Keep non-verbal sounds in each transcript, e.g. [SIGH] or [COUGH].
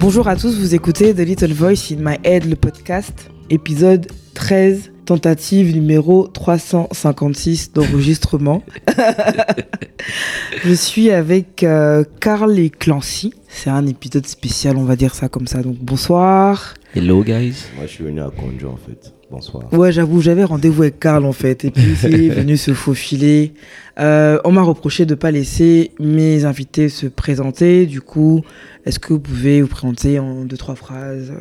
Bonjour à tous, vous écoutez The Little Voice in My Head, le podcast, épisode 13, tentative numéro 356 d'enregistrement. [LAUGHS] Je suis avec euh, Carl et Clancy. C'est un épisode spécial, on va dire ça comme ça. Donc bonsoir. Hello guys. Moi, je suis venu à Conjo en fait. Bonsoir. Ouais, j'avoue, j'avais rendez-vous avec Carl en fait, et puis il est [LAUGHS] venu se faufiler. Euh, on m'a reproché de pas laisser mes invités se présenter. Du coup, est-ce que vous pouvez vous présenter en deux trois phrases?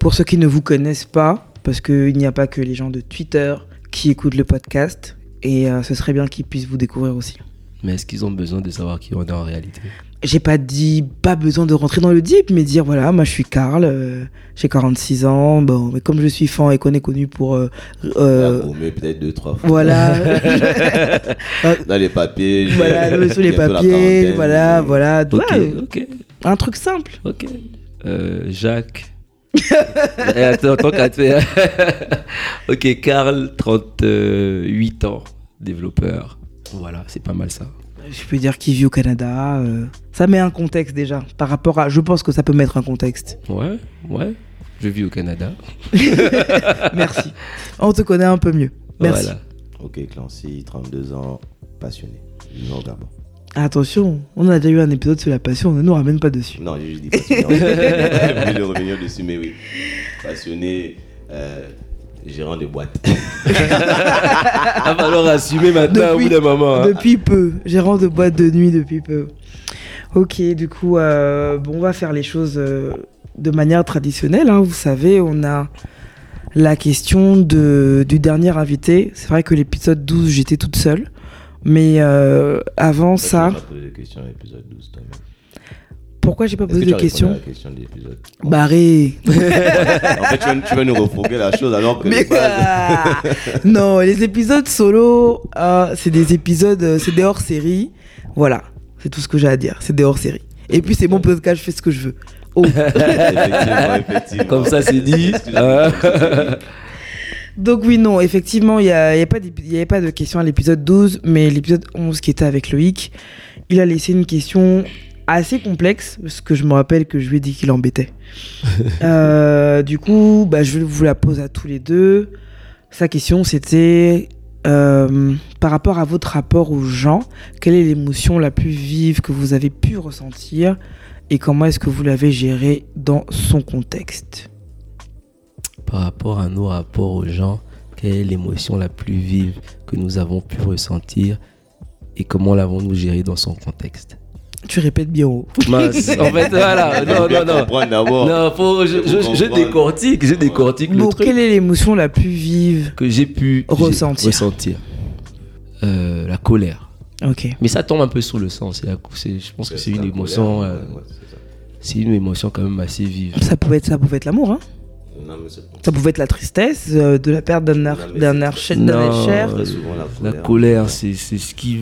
Pour ceux qui ne vous connaissent pas, parce qu'il n'y a pas que les gens de Twitter qui écoutent le podcast, et euh, ce serait bien qu'ils puissent vous découvrir aussi. Mais est-ce qu'ils ont besoin de savoir qui on est en réalité? J'ai pas dit pas besoin de rentrer dans le deep, mais dire voilà, moi je suis Carl, euh, j'ai 46 ans, bon, mais comme je suis fan et qu'on est connu pour euh, euh, Euh, peut-être deux, trois fois. voilà, [LAUGHS] [LAUGHS] Dans les papiers. voilà, [LAUGHS] le- sur les papiers, voilà, voilà, Ok, Ouais, ok, un truc simple. ok. Euh, Jacques. Eh, attends, tant qu'à te faire. ok, Karl, 38 ans, développeur. Voilà, c'est pas mal ça. Je peux dire qu'il vit au Canada, euh, ça met un contexte déjà par rapport à, je pense que ça peut mettre un contexte. Ouais, ouais. Je vis au Canada. [LAUGHS] Merci, on te connaît un peu mieux. Merci. Voilà. Ok, Clancy, 32 ans, passionné. Au Gabon. Attention, on a déjà eu un épisode sur la passion, ne nous ramène pas dessus. Non, j'ai juste dit passionné. [LAUGHS] J'ai voulu revenir dessus, mais oui. Passionné, euh, gérant de boîte. Il [LAUGHS] va falloir assumer maintenant au bout Depuis- d'un moment. hein. Depuis peu, gérant de boîte de nuit depuis peu. Ok, du coup, euh, bon, on va faire les choses euh, de manière traditionnelle. hein. Vous savez, on a la question de, du dernier invité. C'est vrai que l'épisode 12, j'étais toute seule. Mais euh, avant ça, m'as posé des questions à l'épisode 12, toi-même. pourquoi j'ai pas posé que de questions question de Barré. [LAUGHS] En fait, tu vas, tu vas nous refourguer la chose alors que Mais de ah non, les épisodes solo, ah, c'est des épisodes, euh, c'est des hors-série. Voilà, c'est tout ce que j'ai à dire. C'est des hors-série. Et puis c'est mon podcast, je fais ce que je veux. Oh. [LAUGHS] effectivement, effectivement. Comme ça, c'est dit. Donc oui, non, effectivement, il n'y a, y a pas y avait pas de question à l'épisode 12, mais l'épisode 11 qui était avec Loïc, il a laissé une question assez complexe, parce que je me rappelle que je lui ai dit qu'il embêtait. [LAUGHS] Euh, du coup, bah, je vous la pose à tous les deux. Sa question, c'était euh, par rapport à votre rapport aux gens, quelle est l'émotion la plus vive que vous avez pu ressentir et comment est-ce que vous l'avez gérée dans son contexte? Par rapport à nos rapports aux gens, quelle est l'émotion la plus vive que nous avons pu ressentir et comment l'avons-nous gérée dans son contexte? Tu répètes bien haut. [LAUGHS] Mince, en fait, [LAUGHS] voilà, non, non, non. Non, faut, je, je, je décortique, je décortique le Bon, truc quelle est l'émotion la plus vive que j'ai pu Ressentir. ressentir? Euh, la colère. Ok. Mais ça tombe un peu sous le sens. c'est la- c'est- Je pense que c'est une émotion, colère, euh, ouais, c'est une émotion quand même assez vive. Ça pouvait être, ça pouvait être l'amour, hein. Non, mais c'est Ça pouvait être la tristesse euh, de la perte d'un ar- Non, mais d'un c'est- archer- la colère. colère, c'est c'est ce qui,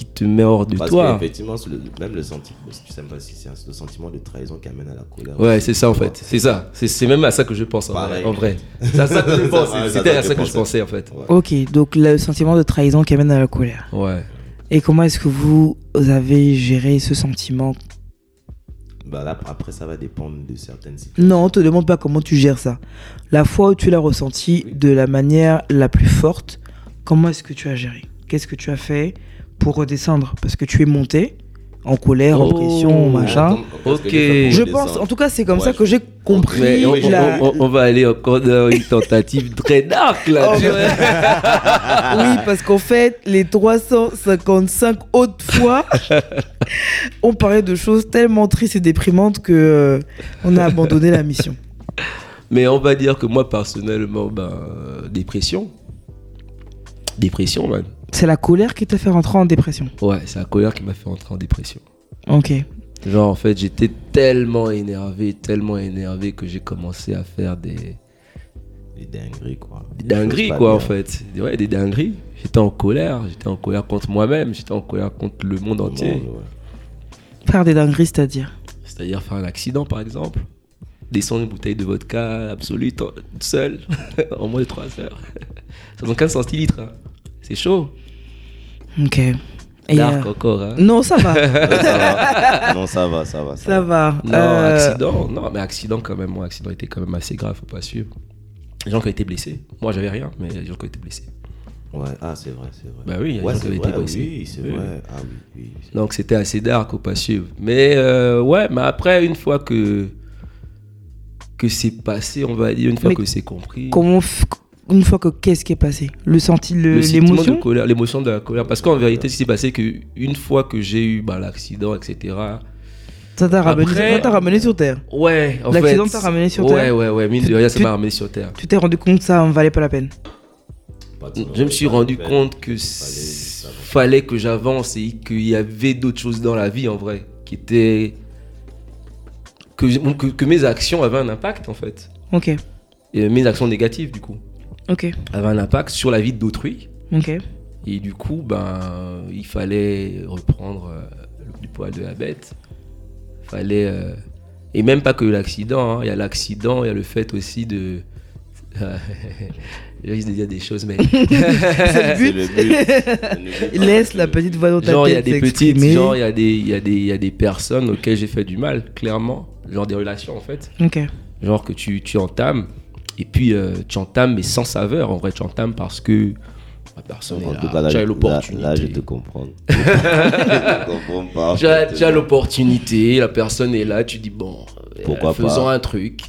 qui, te met hors de Parce toi. le- même le sentiment, tu sais pas si c'est un- le sentiment de trahison qui amène à la colère. Ouais, c'est ça en fait. C'est ça. C'est c'est même à ça que je pense en vrai. Pareil. En vrai. [LAUGHS] C'est à ça que je pense. C'était à je ça que je pensais. en fait. Ouais. Ok, donc le sentiment de trahison qui amène à la colère. Ouais. Et comment est-ce que vous avez géré ce sentiment? Bah là, après, ça va dépendre de certaines situations. Non, on te demande pas comment tu gères ça. La fois où tu l'as ressenti de la manière la plus forte, comment est-ce que tu as géré? Qu'est-ce que tu as fait? Pour redescendre Parce que tu es monté en colère, en Oh. pression, machin. Attends, qu'est-ce que Ok. Je pense, en tout cas, c'est comme Ouais, ça que j'ai compris Mais on, la- on- on- on va aller encore dans une tentative très dark là. Oh. [LAUGHS] Oui, parce qu'en fait, les 355 autres fois, on parlait de choses tellement tristes et déprimantes que euh, on a abandonné la mission. Mais on va dire que moi personnellement, ben, euh, dépression. Dépression, man. C'est la colère qui t'a fait rentrer en dépression. Ouais, c'est la colère qui m'a fait entrer en dépression. Ok. Genre, en fait, j'étais tellement énervé, tellement énervé que j'ai commencé à faire des, Des dingueries, quoi. des Des dingueries, quoi, en fait. Ouais, des dingueries. J'étais en colère. J'étais en colère contre moi-même. J'étais en colère contre le monde Le entier. monde, ouais. Faire des dingueries, c'est-à-dire? C'est-à-dire faire un accident, par exemple. Descendre une bouteille de vodka absolue, t- seul, [LAUGHS] en moins de 3 heures. [LAUGHS] 75 centilitres. hein. C'est chaud. Ok. Et, Dark euh, encore, hein. Non, ça va. [LAUGHS] ça va. Non, ça va, ça va. ça va. Non, Euh, accident, non, mais accident quand même. Moi, accident était quand même assez grave, faut pas suivre. Les gens qui ont été blessés. Moi, j'avais rien, mais les gens qui ont été blessés. Ouais, ah, c'est vrai, c'est vrai. Bah oui, il y a des ouais, gens qui c'est été vrai, blessés. oui, c'est Oui, vrai. Ah oui, oui. oui. Donc c'était assez dark, faut pas suivre. Mais euh, ouais, mais après, une fois que que c'est passé, on va dire, une fois Mais que c'est compris. comment une fois que qu'est-ce qui est passé? Le senti, le l'émotion de l'émotion? de la colère. Parce qu'en vérité, ce qui s'est passé, que une fois que j'ai eu bah, l'accident, etc. Ça t'a ramené, sur terre? Ouais, en fait. L'accident t'a ramené sur Ouais, terre? ouais, ouais. Mine de rien, ça Tu- m'a ramené sur terre. Tu t'es rendu compte que ça en valait pas la peine? Je me suis rendu compte que fallait que j'avance et qu'il y avait d'autres choses dans la vie en vrai qui étaient que, que, que mes actions avaient un impact en fait Ok, et mes actions négatives du coup ok, avaient un impact sur la vie d'autrui ok. et du coup ben il fallait reprendre euh, le du poil de la bête fallait euh, et même pas que l'accident hein. il y a l'accident il y a le fait aussi de [LAUGHS] je risque de dire des choses mais [LAUGHS] C'est le but. le. [LAUGHS] Laisse la petite voix dans ta genre il y a tête des petites genre il y a des il y a des il y a des personnes auxquelles j'ai fait du mal clairement genre des relations en fait Ok, genre que tu tu entames et puis euh, tu entames mais sans saveur en vrai tu entames parce que la personne En est tout là, cas, là, tu as l'opportunité là, je te comprends. [LAUGHS] je te comprends pas. tu as, tu as l'opportunité, la personne est là, tu dis bon, euh, Pourquoi faisons pas. un truc.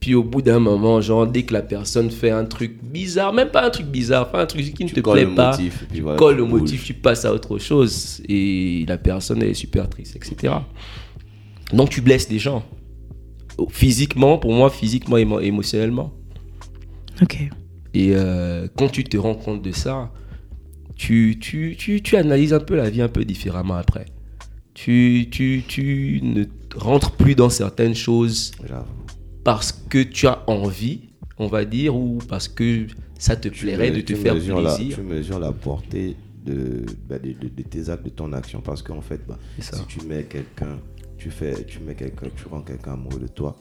Puis au bout d'un moment, genre dès que la personne fait un truc bizarre, même pas un truc bizarre, pas un truc qui ne Tu te plaît pas, motif, tu voilà, colles le motif, tu passes à autre chose et la personne elle est super triste, etc. Donc tu blesses des gens. Physiquement, pour moi, physiquement et émo- émotionnellement. Et euh, quand tu te rends compte de ça, tu, tu, tu, tu analyses un peu la vie un peu différemment après. Tu, tu, tu ne rentres plus dans certaines choses parce que tu as envie, on va dire, ou parce que ça te plairait de te faire mesures la- plaisir. tu mesures la portée de, bah, de, de- de tes actes, de ton action. Parce qu'en fait, bah, si tu mets quelqu'un, tu fais, tu mets quelqu'un, tu rends quelqu'un amoureux de toi,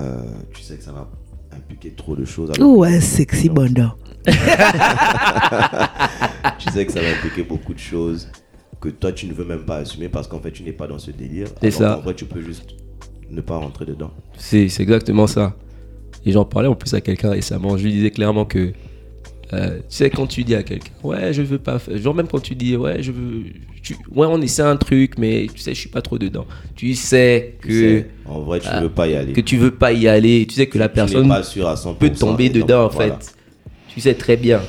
euh, tu sais que ça va impliquer trop de choses. alors Ouais, sexy banda. [LAUGHS] tu sais que ça va impliquer beaucoup de choses que toi tu ne veux même pas assumer parce qu'en fait tu n'es pas dans ce délire. C'est ça. qu'en vrai tu peux juste ne pas rentrer dedans. C'est c'est exactement ça. Et j'en parlais en plus à quelqu'un récemment. Je lui disais clairement que, euh, tu sais, quand tu dis à quelqu'un, ouais, je veux pas faire. Genre, même quand tu dis, ouais, je veux. tu- ouais, on essaie un truc, mais tu sais, je suis pas trop dedans. Tu sais Tu que, sais, en vrai tu ah, veux pas y aller. que tu veux pas y aller. Tu sais que la Tu personne pas sûr à 100%, peut tomber dedans, en voilà. fait. Tu sais très bien.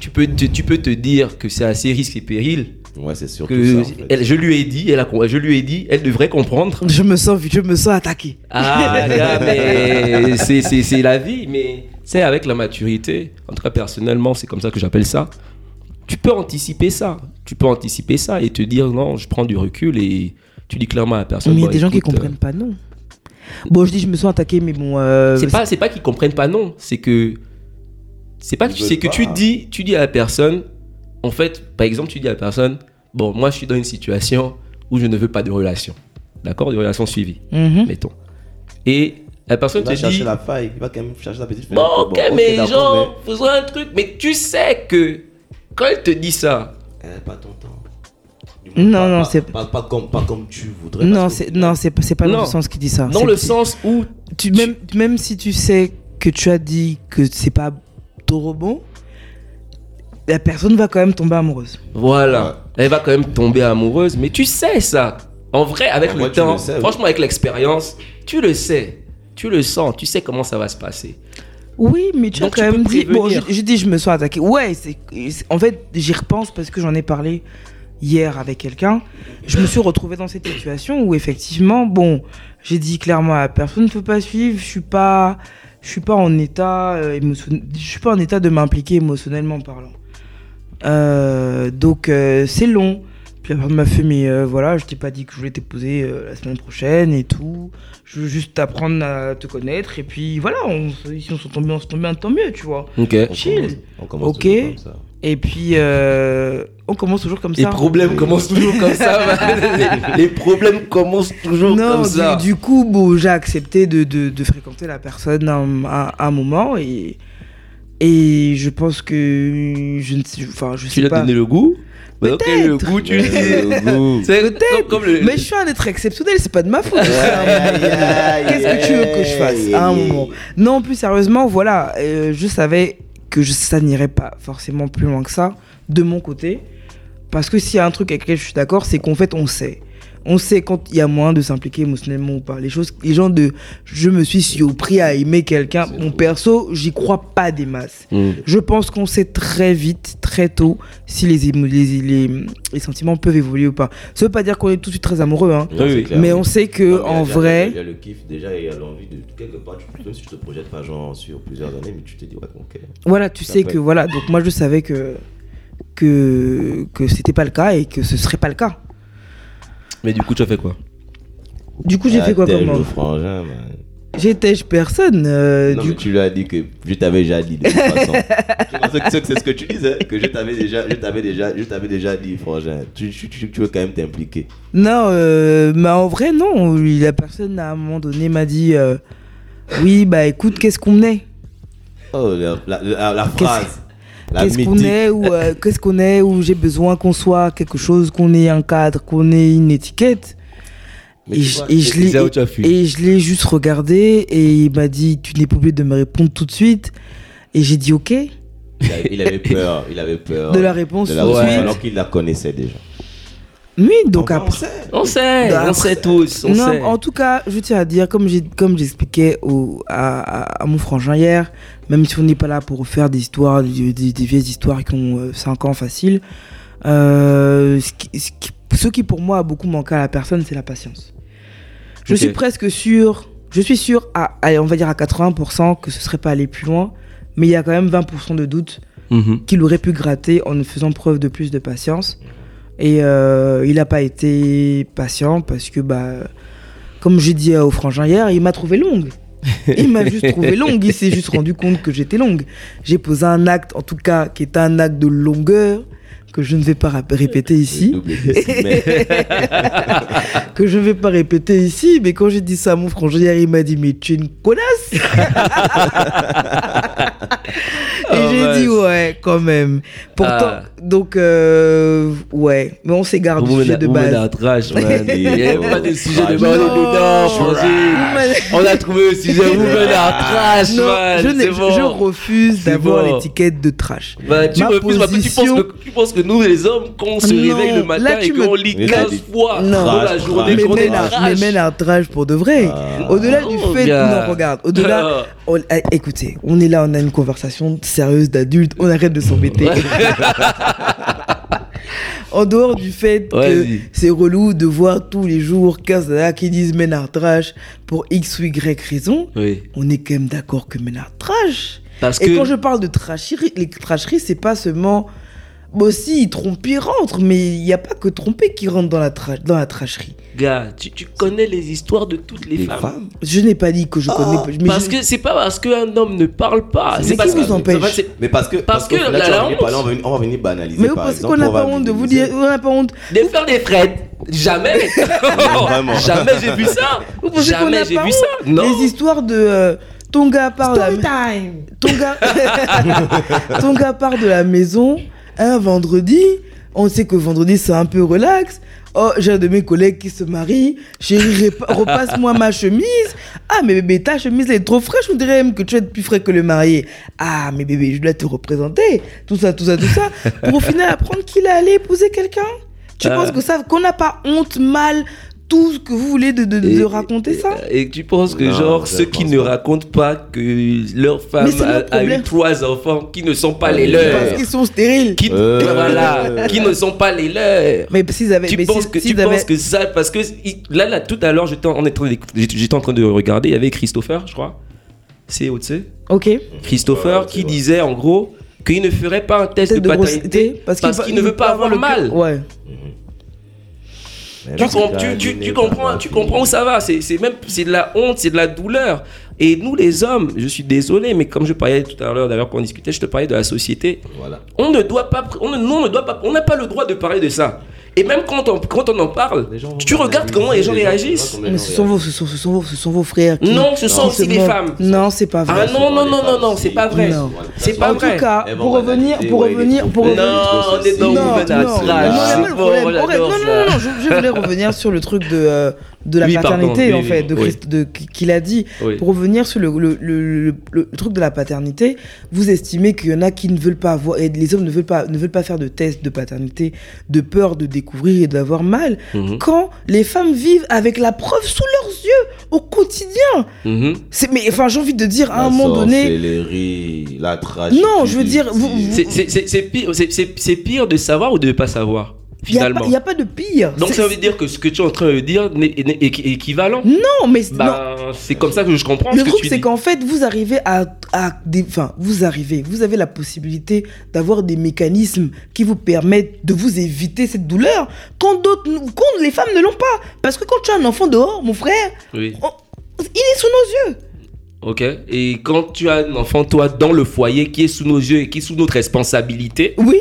Tu peux te, tu peux te dire que c'est assez risque et péril. Ouais, c'est surtout Que ça. en fait. elle, je lui ai dit, elle a, je lui ai dit, elle devrait comprendre. [LAUGHS] Je me sens, je me sens attaqué. Ah, mais c'est- c'est c'est la vie, mais c'est avec la maturité. En tout cas, personnellement, c'est comme ça que j'appelle ça. Tu peux anticiper ça. Tu peux anticiper ça et te dire non, je prends du recul et tu dis clairement à la personne. Mais il y a des gens qui écoute, comprennent pas, non. Bon, je dis, je me sens attaqué, mais bon. euh, euh, C'est pas, c'est pas qu'ils comprennent pas non. C'est que c'est pas, c'est que tu dis, tu dis à la personne. En fait, par exemple, tu dis à la personne, bon, moi, je suis dans une situation où je ne veux pas de relation. D'accord, de relation suivie, Mhm. mettons. Et la personne Il va te chercher dit. la faille, il va quand même chercher la petite Bon, fenêtre. ok, mais genre, faisons un truc. Mais tu sais que quand elle te dit ça, mais, eh, pas ton temps. Non, pas- non, pas- c'est- Pas, pas comme, pas comme tu voudrais. Non, c'est non, c'est pas- c'est pas dans Non. le sens qui dit ça. dans C'est- le sens où tu, même, même si tu sais que tu as dit que c'est pas trop bon, la personne va quand même tomber amoureuse. Voilà. Elle va quand même tomber amoureuse, mais tu sais ça. En vrai, avec En le vrai, temps, le sais, oui. franchement, avec l'expérience, tu le sais. Tu le sens, tu sais comment ça va se passer. Oui, mais tu Donc, as quand tu même dit. Bon, je, je dis, je me sens attaqué. Ouais, c'est- en fait, j'y repense parce que j'en ai parlé hier avec quelqu'un. Je me suis retrouvée dans cette situation où effectivement, bon, j'ai dit clairement à la personne, ne peut pas suivre. Je suis pas, je suis pas en état euh, émotion- je suis pas en état de m'impliquer émotionnellement parlant. Euh, donc euh, c'est long. Puis la personne m'a fait, mais euh, voilà, je t'ai pas dit que je voulais t'épouser euh, la semaine prochaine et tout. Je veux juste t'apprendre à te connaître. Et puis voilà, on, si on se tombe bien, on se tombe bien, tant mieux, tu vois. Ok. on chill. commence- On commence Ok. toujours comme ça. Et puis, euh, on commence toujours comme Les ça. problèmes commencent toujours comme ça. [LAUGHS] les, les problèmes commencent toujours non, comme ça. du, du coup, bon, j'ai accepté de, de, de fréquenter la personne un, un, un moment et, et je pense que je ne sais, enfin, je Tu sais lui as pas. donné le goût Mais dans quel Peut-être. goût tu le Le. [LAUGHS] C'est Peut-être. comme, le. Mais je suis un être exceptionnel, c'est pas de ma faute. [LAUGHS] Qu'est-ce que tu veux que je fasse aïe, à un aïe, moment aïe. Non, plus sérieusement, voilà, euh, je savais que je- ça n'irait pas forcément plus loin que ça de mon côté. Parce que s'il y a un truc avec lequel je suis d'accord, c'est qu'en fait, on sait. On sait quand il y a moyen de s'impliquer émotionnellement ou pas. Les choses, les gens de je me suis surpris à aimer quelqu'un. Mon perso, j'y crois pas des masses. Mm. Je pense qu'on sait très vite, très tôt, si les, émo- les, les, les sentiments peuvent évoluer ou pas. Ça veut pas dire qu'on est tout de suite très amoureux, hein. Non, Oui, c'est oui. clair. mais on sait que Non, en il y a- vrai, Il y a le kiff déjà et il y a l'envie de quelque part. Tu, même si tu te projettes pas genre sur plusieurs années, mais tu te dis, ouais, ok. Voilà, tu sais que voilà, donc moi je savais que que que c'était pas le cas et que ce serait pas le cas. Mais du coup, tu as fait quoi Du coup, j'ai fait quoi comme le frangin, man. J'étais personne. euh, Non, du mais tu lui as dit que je t'avais déjà dit de toute façon. [LAUGHS] Je pensais que c'est c'est ce que tu disais, que je t'avais déjà, je t'avais déjà, je t'avais déjà dit, frangin. Tu, tu, tu, tu veux quand même t'impliquer. Non, euh, mais en vrai non. La personne à un moment donné m'a dit, euh, oui bah écoute, qu'est-ce qu'on est? Oh, la, la, la, la phrase. Qu'est-ce qu'on est ou euh, qu'est-ce qu'on est ou j'ai besoin qu'on soit quelque chose, qu'on ait un cadre, qu'on ait une étiquette. Et je, et l'ai et je juste regardé et il m'a dit tu n'es pas obligé de me répondre tout de suite et j'ai dit ok Il avait, il avait [LAUGHS] peur, il avait peur. de la réponse de tout la de Ouais. suite. alors qu'il la connaissait déjà. Oui donc Enfin, on après. sait. On sait, on sait tous. On non, sait. en tout cas, je tiens à dire, comme j'expliquais au- à, à- à mon frangin hier, même si on n'est pas là pour faire des histoires, des, des- des vieilles histoires qui ont 5 ans facile, euh, ce, qui, ce, qui, ce qui pour moi a beaucoup manqué à la personne, c'est la patience. Je suis presque sûr, je suis sûr, à, on va dire à 80% que ce serait pas aller plus loin, mais il y a quand même 20% de doute Mhm. qu'il aurait pu gratter en faisant preuve de plus de patience. Et euh, il n'a pas été patient parce que, bah, comme j'ai dit au frangin hier, il m'a trouvé longue. Il m'a juste trouvé longue, il s'est juste [LAUGHS] rendu compte que j'étais longue. J'ai posé un acte, en tout cas, qui est un acte de longueur, que je ne vais pas répéter ici. Double décimètre. [LAUGHS] que je ne vais pas répéter ici, mais quand j'ai dit ça à mon frangin hier, il m'a dit Mais tu es une connasse [LAUGHS] Et Oh, j'ai dit Ouais, quand même. Pourtant, Ah. donc, euh, ouais, mais on s'égare du sujet de vous menez base. un trash, man. Il n'y avait pas de sujet de base [LAUGHS] dedans, On a trouvé le sujet, vous menez un trash, Non, man. je, bon. je refuse C'est d'avoir bon. l'étiquette de trash. Bah, tu Ma refuses, parce que tu penses position- que, tu penses que nous, les hommes, quand on se Non, réveille le matin là, et me- qu'on lit Mais 15 t'as fois Non. dans la journée, mais qu'on est trash. mais mène un trash pour de vrai. Ah. Au-delà du Oh, fait, non, regarde, au-delà, [LAUGHS] on- ah, écoutez, on est là, on a une conversation sérieuse d'adultes, on arrête de s'embêter. [LAUGHS] en dehors du fait que c'est relou de voir tous les jours 15 nanas qui disent Ménard trash pour X ou Y raison, Oui. on est quand même d'accord que Ménard trash. Parce Et que. quand je parle de trasherie, les trasheries, c'est pas seulement. Bon, si, tromper rentre, mais il n'y a pas que tromper qui rentre dans la, tra- dans la tracherie. Gars, tu, tu connais les histoires de toutes les Les femmes. femmes. Je n'ai pas dit que je connais. mais Parce je- que c'est pas parce qu'un homme ne parle pas. Mais C'est qui parce vous que- empêche en fait, c'est- Mais parce que. Parce que honte- parler, on va venir- on va venir banaliser. Mais vous pensez qu'on n'a pas honte de vous dire. On n'a pas honte. De faire des frettes. Jamais. [LAUGHS] vraiment. Jamais j'ai vu ça. Vous pensez Jamais n'a j'ai pas vu honte ça. Non. Les histoires de. euh, ton gars part de la ton gars [LAUGHS] ton gars part de la maison un vendredi on sait que vendredi c'est un peu relax. Oh j'ai un de mes collègues qui se marie chérie repa- [LAUGHS] repasse-moi ma chemise. Ah mais bébé ta chemise elle est trop fraîche. On dirait même que tu es plus frais que le marié. Ah mais bébé je dois te représenter. Tout ça tout ça tout ça. Pour au final apprendre qu'il est allé épouser quelqu'un. Tu Ah. penses que ça qu'on n'a pas honte mal tout ce que vous voulez de, de, de Et- raconter ça Et tu penses que, Non, genre, ceux qui ne pas. racontent pas que leur femme a, eu trois enfants qui ne sont pas les leurs. parce qu'ils sont stériles Qui, Euh. voilà, qui ne sont pas les leurs. mais s'ils avaient Tu mais penses si- que tu avaient- penses que ça parce que là là tout à l'heure j'étais en, en train d'éc- j'étais j'étais en train de regarder il y avait Christopher je crois c'est tu ok Christopher Ouais, qui vrai. disait en gros qu'il ne ferait pas un test de paternité parce qu'il ne veut pas avoir le mal. Ouais. Mais Tu, com- tu, comprends, tu comprends où ça va. C'est même c'est de la honte, c'est de la douleur. Et nous les hommes, je suis désolé, mais comme je parlais tout à l'heure d'ailleurs pour en discuter, je te parlais de la société. Voilà. On ne doit pas, on ne, nous, on ne doit pas, on n'a pas le droit de parler de ça. Et même quand on, quand on en parle, tu regardes comment les gens réagissent. Mais gens ce sont, vos, ce, sont, ce, sont vos, ce sont vos frères qui. Non, ce sont aussi des femmes. Non, c'est pas vrai. Ah non, non, non, non, non, c'est pas vrai. Non. C'est pas en vrai. tout cas, pour revenir, pour revenir, pour revenir. Non, on est dans non, le non, menace. non, non, je, je voulais revenir sur le truc de, euh, de la Oui, paternité, en oui, fait, de. Christ, de, qu'il a dit. Pour revenir sur le, le, le, truc de la paternité, vous estimez qu'il y en a qui ne veulent pas avoir, et les hommes ne veulent pas, ne veulent pas faire de test de paternité, de peur de découvrir et d'avoir mal, Mhm. quand les femmes vivent avec la preuve sous leurs yeux au quotidien. Mhm. C'est, mais enfin, j'ai envie de dire, à un moment donné, la tragédie. Non, je veux dire, vous- C'est- pire, c'est pire de savoir ou de ne pas savoir, il n'y a, finalement. pas- y a pas de pire. Donc ça veut dire que ce que tu es en train de dire est équivalent Non, mais. Ben, c'est comme ça que je comprends Le ce truc, c'est qu'en fait, vous arrivez à, à des, enfin, vous arrivez, vous avez la possibilité d'avoir des mécanismes qui vous permettent de vous éviter cette douleur quand d'autres, quand les femmes ne l'ont pas. Parce que quand tu as un enfant dehors, mon frère, Oui. on- il est sous nos yeux. Ok. Et quand tu as un enfant, toi, dans le foyer, qui est sous nos yeux et qui est sous notre responsabilité, Oui.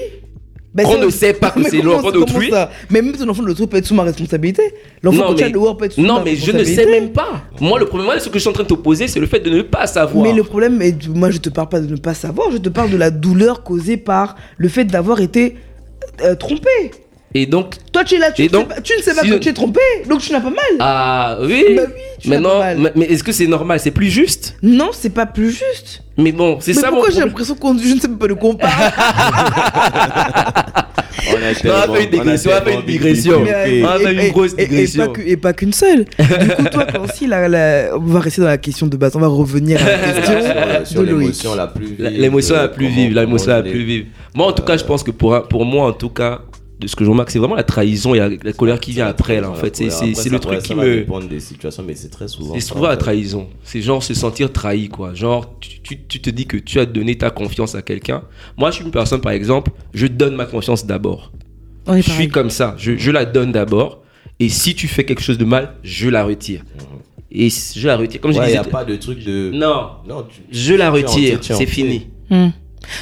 Ben, qu'on ne sait pas que [LAUGHS] Mais c'est l'enfant d'autrui. Mais même ton enfant d'autrui peut être sous ma responsabilité. L'enfant Non, que tu as mais- dehors peut être sous Non, ma mais je ne sais responsabilité. même pas. Moi, le problème, ce que je suis en train de t'opposer, c'est le fait de ne pas savoir. Mais le problème, est, moi je te parle pas de ne pas savoir, je te parle de la douleur causée par le fait d'avoir été euh, trompé. Et donc, Toi tu es là, tu, ne sais donc, pas, tu ne sais pas si que je- tu es trompé, donc tu n'as pas mal. ah oui. Bah oui, tu n'as Maintenant, pas mal. mais mais est-ce que c'est normal? C'est plus juste? Non, c'est pas plus juste. Mais bon, c'est Mais ça mon pourquoi j'ai l'impression qu'on je ne sais pas de quoi on parle? [LAUGHS] On a Non, fait une digression, on a fait une digression. Mais, On a et- fait une grosse et- et digression. Et pas qu'une seule. [LAUGHS] Du coup, toi, si la, la- on va rester dans la question de base, on va revenir à la [LAUGHS] question sur de Loïc. l'émotion la plus vive. L'émotion la plus vive, l'émotion la plus vive. Moi, en tout cas, je pense que pour moi, en tout cas, de ce que je remarque, c'est vraiment la trahison et la, la colère qui vient après, là, en fait. C'est- le truc qui me. dépendre des situations, mais c'est très souvent. C'est souvent en la trahison. C'est genre se sentir trahi, quoi. Genre, tu, tu- tu te dis que tu as donné ta confiance à quelqu'un. Moi, je suis une personne, par exemple, je donne ma confiance d'abord. Je suis pareil. comme ça. Je, je la donne d'abord. Et si tu fais quelque chose de mal, je la retire. Et s- je la retire. Comme je Ouais, il disais. n'y a pas de truc de. Non, Non, tu- je la retire. C'est fini. Hmm.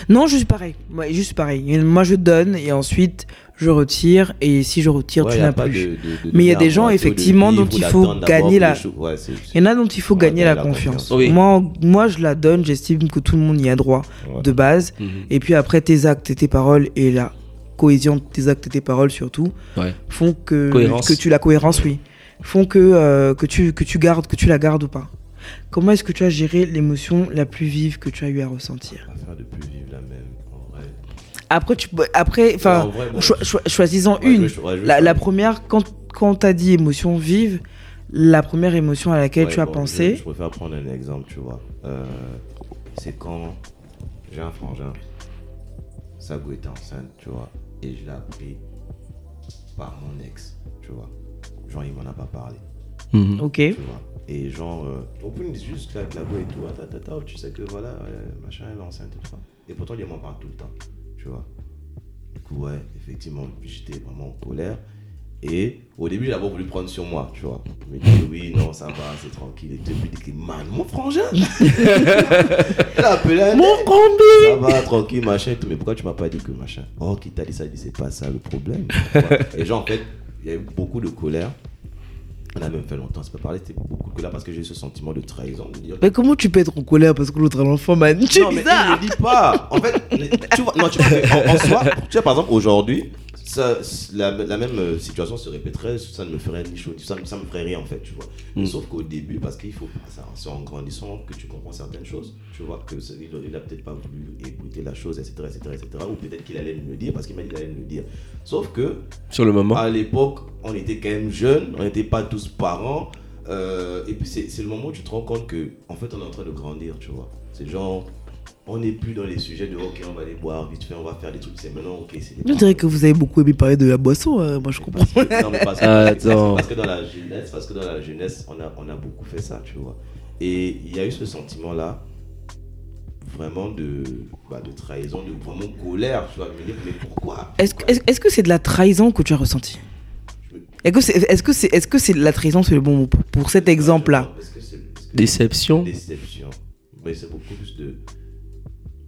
Non, juste pareil. Ouais, juste pareil. Moi, je donne et ensuite je retire. Et si je retire, Ouais, tu n'as pas plus. de- de- de Mais il y a des gens, effectivement, dont il faut gagner la-. Ouais, Il y en a dont il faut Ouais, gagner la, la confiance. confiance. Oui. Moi, moi, je la donne. J'estime que tout le monde y a droit Ouais. de base. Mhm. Et puis après, tes actes et tes paroles et la cohésion de tes actes et tes paroles surtout Ouais. font que, Cohérence. que tu la cohérence, oui, font que euh, que tu que tu gardes que tu la gardes ou pas. Comment est-ce que tu as géré l'émotion la plus vive que tu as eu à ressentir? Affaire de plus vivre la même. Après, tu peux- après, enfin, cho- cho- choisis-en Ouais, je une. vais cho- ouais, je vais La, première, quand quand t'as dit émotion vive, la première émotion à laquelle Ouais, tu as bon, pensé. Je, je préfère prendre un exemple, tu vois. Euh, c'est quand j'ai un frangin, sa go était enceinte, tu vois, et je l'ai appris par mon ex, tu vois. Genre, il m'en a pas parlé, Mhm. Ok. tu vois. Et genre, euh, on peut juste là, avec la go et tout, ah, ta, ta, ta, tu sais que voilà, euh, machin, elle est enceinte et tout ça. Et pourtant, il m'en parle tout le temps, tu vois. Du coup, ouais, effectivement, j'étais vraiment en colère. Et au début, j'avais voulu prendre sur moi, tu vois. Je me dis, oui, non, ça va, c'est tranquille. Et depuis, il dit, man, mon frangin [LAUGHS] Elle a appelé un Mon combi Ça va, tranquille, machin et tout. Mais pourquoi tu m'as pas dit que machin? Oh, qui t'a dit ça Il dit, c'est pas ça le problème. Et genre, en fait, il y a eu beaucoup de colère. On a même fait longtemps, c'est pas parler, c'était beaucoup de colère parce que j'ai eu ce sentiment de trahison. De dire, Mais comment tu peux être en colère parce que l'autre a l'enfant, man? Tu non, mais il ne le dit pas. En fait, tu vois, non, tu vois, en, en soi, tu vois, par exemple, aujourd'hui, ça, la, la même euh, situation se répéterait, ça ne me ferait ni chaud, ça, ça me ferait rien en fait, tu vois. Mm. Sauf qu'au début, parce qu'il faut, c'est en grandissant que tu comprends certaines choses, tu vois, que il, il a peut-être pas voulu écouter la chose, etc., etc., etc., ou peut-être qu'il allait me le dire parce qu'il m'a dit qu'il allait me le dire. Sauf que Sur le moment. à l'époque, on était quand même jeunes, on n'était pas tous parents. euh, et puis c'est c'est le moment où tu te rends compte que en fait on est en train de grandir, tu vois. C'est genre, on n'est plus dans les sujets de ok, on va aller boire vite fait, on va faire des trucs. C'est maintenant ok, c'est des On dirait que vous avez beaucoup aimé parler de la boisson, euh, moi je comprends. parce que, non, mais parce que- Attends. parce que dans la jeunesse, parce que dans la jeunesse, on a, on a beaucoup fait ça, tu vois. Et il y a eu ce sentiment-là, vraiment de, bah, de trahison, de vraiment colère, tu vois. de me dire, mais pourquoi? Est-ce que est-ce- est-ce que c'est de la trahison que tu as ressenti Est-ce que c'est est-ce que c'est est-ce que c'est la trahison c'est le bon mot pour, pour cet exemple-là? Est-ce que c'est- est-ce que- Déception. Déception. Mais c'est beaucoup plus de.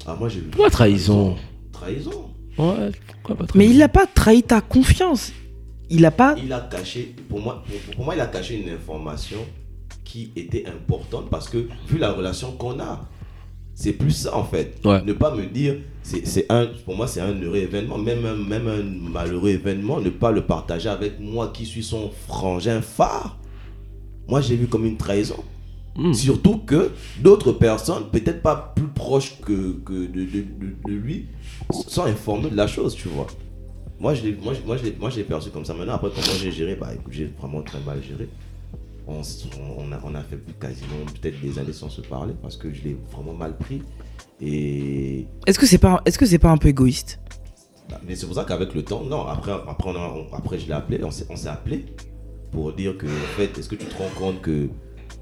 Ah, moi j'ai vu. Pourquoi trahison Trahison. Ouais, pourquoi pas Mais trahison il n'a pas trahi ta confiance. il a pas. il a caché, pour moi, pour, moi, il a caché une information qui était importante parce que vu la relation qu'on a, c'est plus ça en fait. Ouais. Ne pas me dire, c'est c'est un, pour moi, c'est un heureux événement, même un, même un malheureux événement, ne pas le partager avec moi qui suis son frangin phare. Moi, j'ai vu comme une trahison. Hmm. Surtout que d'autres personnes, peut-être pas plus proches que, que de, de- de- de lui, sont informées de la chose, tu vois. Moi, je l'ai moi, moi, je moi, je perçu comme ça. Maintenant, après, comment j'ai géré Bah, écoute, j'ai vraiment très mal géré. On, a, on a fait quasiment peut-être des années sans se parler parce que je l'ai vraiment mal pris. Et Est-ce que c'est pas, est-ce que c'est pas un peu égoïste? Bah, Mais c'est pour ça qu'avec le temps, non, après, après, on a- on- après je l'ai appelé, on s'est on s'est appelé pour dire que, en fait, est-ce que tu te rends compte que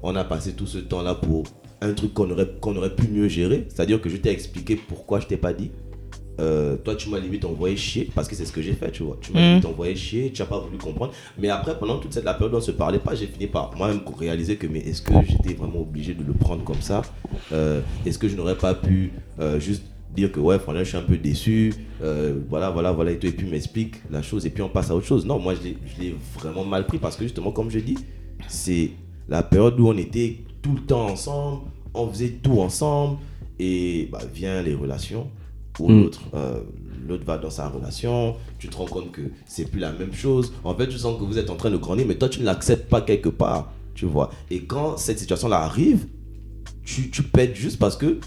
on a passé tout ce temps-là pour un truc qu'on aurait, qu'on aurait pu mieux gérer C'est-à-dire que je t'ai expliqué pourquoi je t'ai pas dit. Euh, toi, tu m'as limite envoyé chier parce que c'est ce que j'ai fait, tu vois. Tu m'as Mhm. limite envoyé chier, tu n'as pas voulu comprendre. Mais après, pendant toute cette la période où on se parlait pas, j'ai fini par moi-même réaliser que, mais est-ce que j'étais vraiment obligé de le prendre comme ça? Euh, Est-ce que je n'aurais pas pu euh, juste dire que ouais franchement je suis un peu déçu voilà voilà voilà et tout et puis m'explique la chose et puis on passe à autre chose non moi je l'ai vraiment mal pris parce que justement comme je dis c'est la période où on était tout le temps ensemble on faisait tout ensemble et bah, vient les relations où Mm. l'autre euh, l'autre va dans sa relation tu te rends compte que c'est plus la même chose en fait tu sens que vous êtes en train de grandir mais toi tu ne l'acceptes pas quelque part tu vois et quand cette situation là arrive tu, tu pètes juste parce que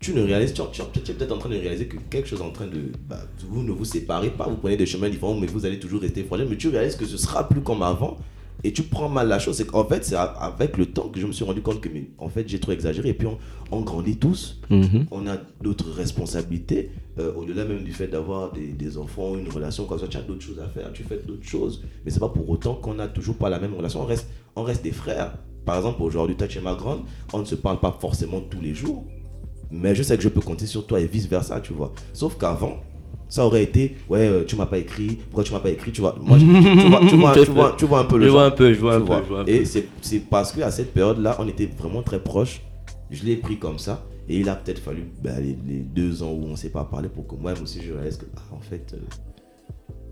tu ne réalises, tu, tu- tu es peut-être en train de réaliser que quelque chose est en train de. bah, vous ne vous séparez pas, vous prenez des chemins différents, mais vous allez toujours rester fragile. Mais tu réalises que ce sera plus comme avant et tu prends mal la chose. C'est qu'en fait, c'est avec le temps que je me suis rendu compte que, mais, en fait, j'ai trop exagéré. Et puis, on, on grandit tous, Mhm. on a d'autres responsabilités, euh, au-delà même du fait d'avoir des, des enfants, une relation comme ça, tu as d'autres choses à faire, tu fais d'autres choses. Mais c'est pas pour autant qu'on n'a toujours pas la même relation. On reste, on reste des frères. Par exemple, aujourd'hui, toi, tu es ma grande, on ne se parle pas forcément tous les jours, mais je sais que je peux compter sur toi et vice versa, tu vois. Sauf qu'avant, ça aurait été, ouais, euh, tu m'as pas écrit, pourquoi tu m'as pas écrit, tu vois. Moi, je- tu, vois, tu, vois, tu, vois, tu vois un peu le Je vois genre. un peu, je vois un Tu peu, vois. je vois un peu. Et c'est c'est parce qu'à cette période-là, on était vraiment très proches. Je l'ai pris comme ça. Et il a peut-être fallu bah, les, les deux ans où on ne s'est pas parlé pour que moi aussi je réalise que, ah, en fait, euh,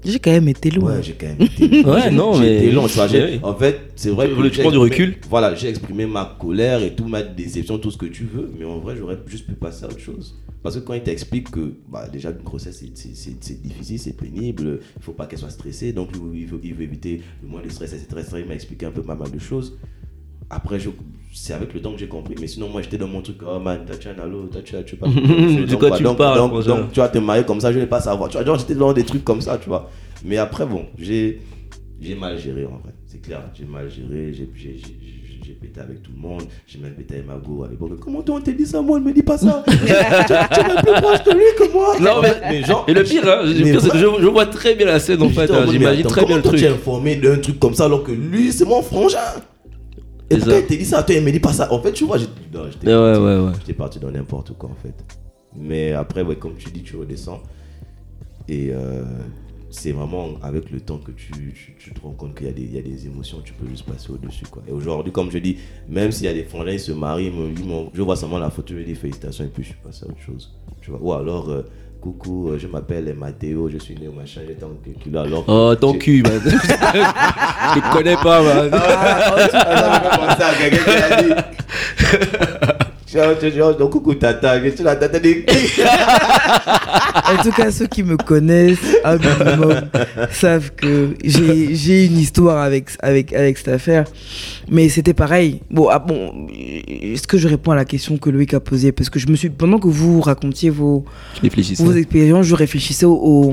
J'ai quand même été loin. ouais, j'ai quand même été. [LAUGHS] Ouais, j'ai- non, mais- été long, tu vois, oui. En fait, c'est vrai Tu que. tu prends du recul? Voilà, j'ai exprimé ma colère et tout, ma déception, tout ce que tu veux. Mais en vrai, j'aurais juste pu passer à autre chose. Parce que quand il t'explique que bah, déjà une grossesse c'est- difficile, c'est pénible, il faut pas qu'elle soit stressée, donc il veut, il veut éviter le moins de stress, etc. Il m'a expliqué un peu pas mal de choses. Après, c'est avec le temps que j'ai compris. Mais sinon, moi, j'étais dans mon truc. Oh man, t'as tué un halo, t'as tué, tu pas. [LAUGHS] De Donc, quoi bah, tu donc, parles, donc, donc, tu vas te marier comme ça, je vais pas savoir. Tu vois, genre, j'étais dans des trucs comme ça, tu vois. Mais après, bon, j'ai j'ai mal géré en vrai. C'est clair, j'ai mal géré. J'ai j'ai- pété avec tout le monde. J'ai même pété avec Mago à l'époque. Comment on t'a dit ça, moi, ne me dis pas ça. [LAUGHS] tu, tu es même plus proche de lui que moi. Non, mais- genre, Et le pire, hein, le pire, c'est que vrai. je, je vois très bien la scène en mais fait. hein, J'imagine très bien le comment toi, truc. Tu es informé d'un truc comme ça alors que lui, c'est mon frangin? Et pourquoi ça. il t'a dit ça? Toi, il me dit pas ça. En fait, tu vois, j'ai- non, j'étais Ouais, parti. ouais, ouais. J'étais parti dans n'importe quoi en fait. Mais après, ouais, comme tu dis, tu redescends. Et euh, c'est vraiment avec le temps que tu, tu, tu te rends compte qu'il y, a des- il y a des émotions, tu peux juste passer au-dessus. Quoi. Et aujourd'hui, comme je dis, même s'il y a des frangins, ils se marient, ils me- ils m'ont- je vois seulement la photo, je dis félicitations et puis je suis passé à autre chose. Tu vois. Ou alors, euh, coucou, euh, je m'appelle Mathéo, je suis né au machin, j'étais en kilo alors. Oh, ton cul, man. [LAUGHS] Je te connais pas, man. Ah, quelqu'un qui a dit. Donc, coucou tata, tu la tata des En tout cas, ceux qui me connaissent un minimum savent que j'ai j'ai une histoire avec, avec, avec cette affaire. Mais c'était pareil. Bon, ah, bon, est-ce que je réponds à la question que Loïc a posée? Parce que je me suis, pendant que vous racontiez vos, Je vos expériences, je réfléchissais au,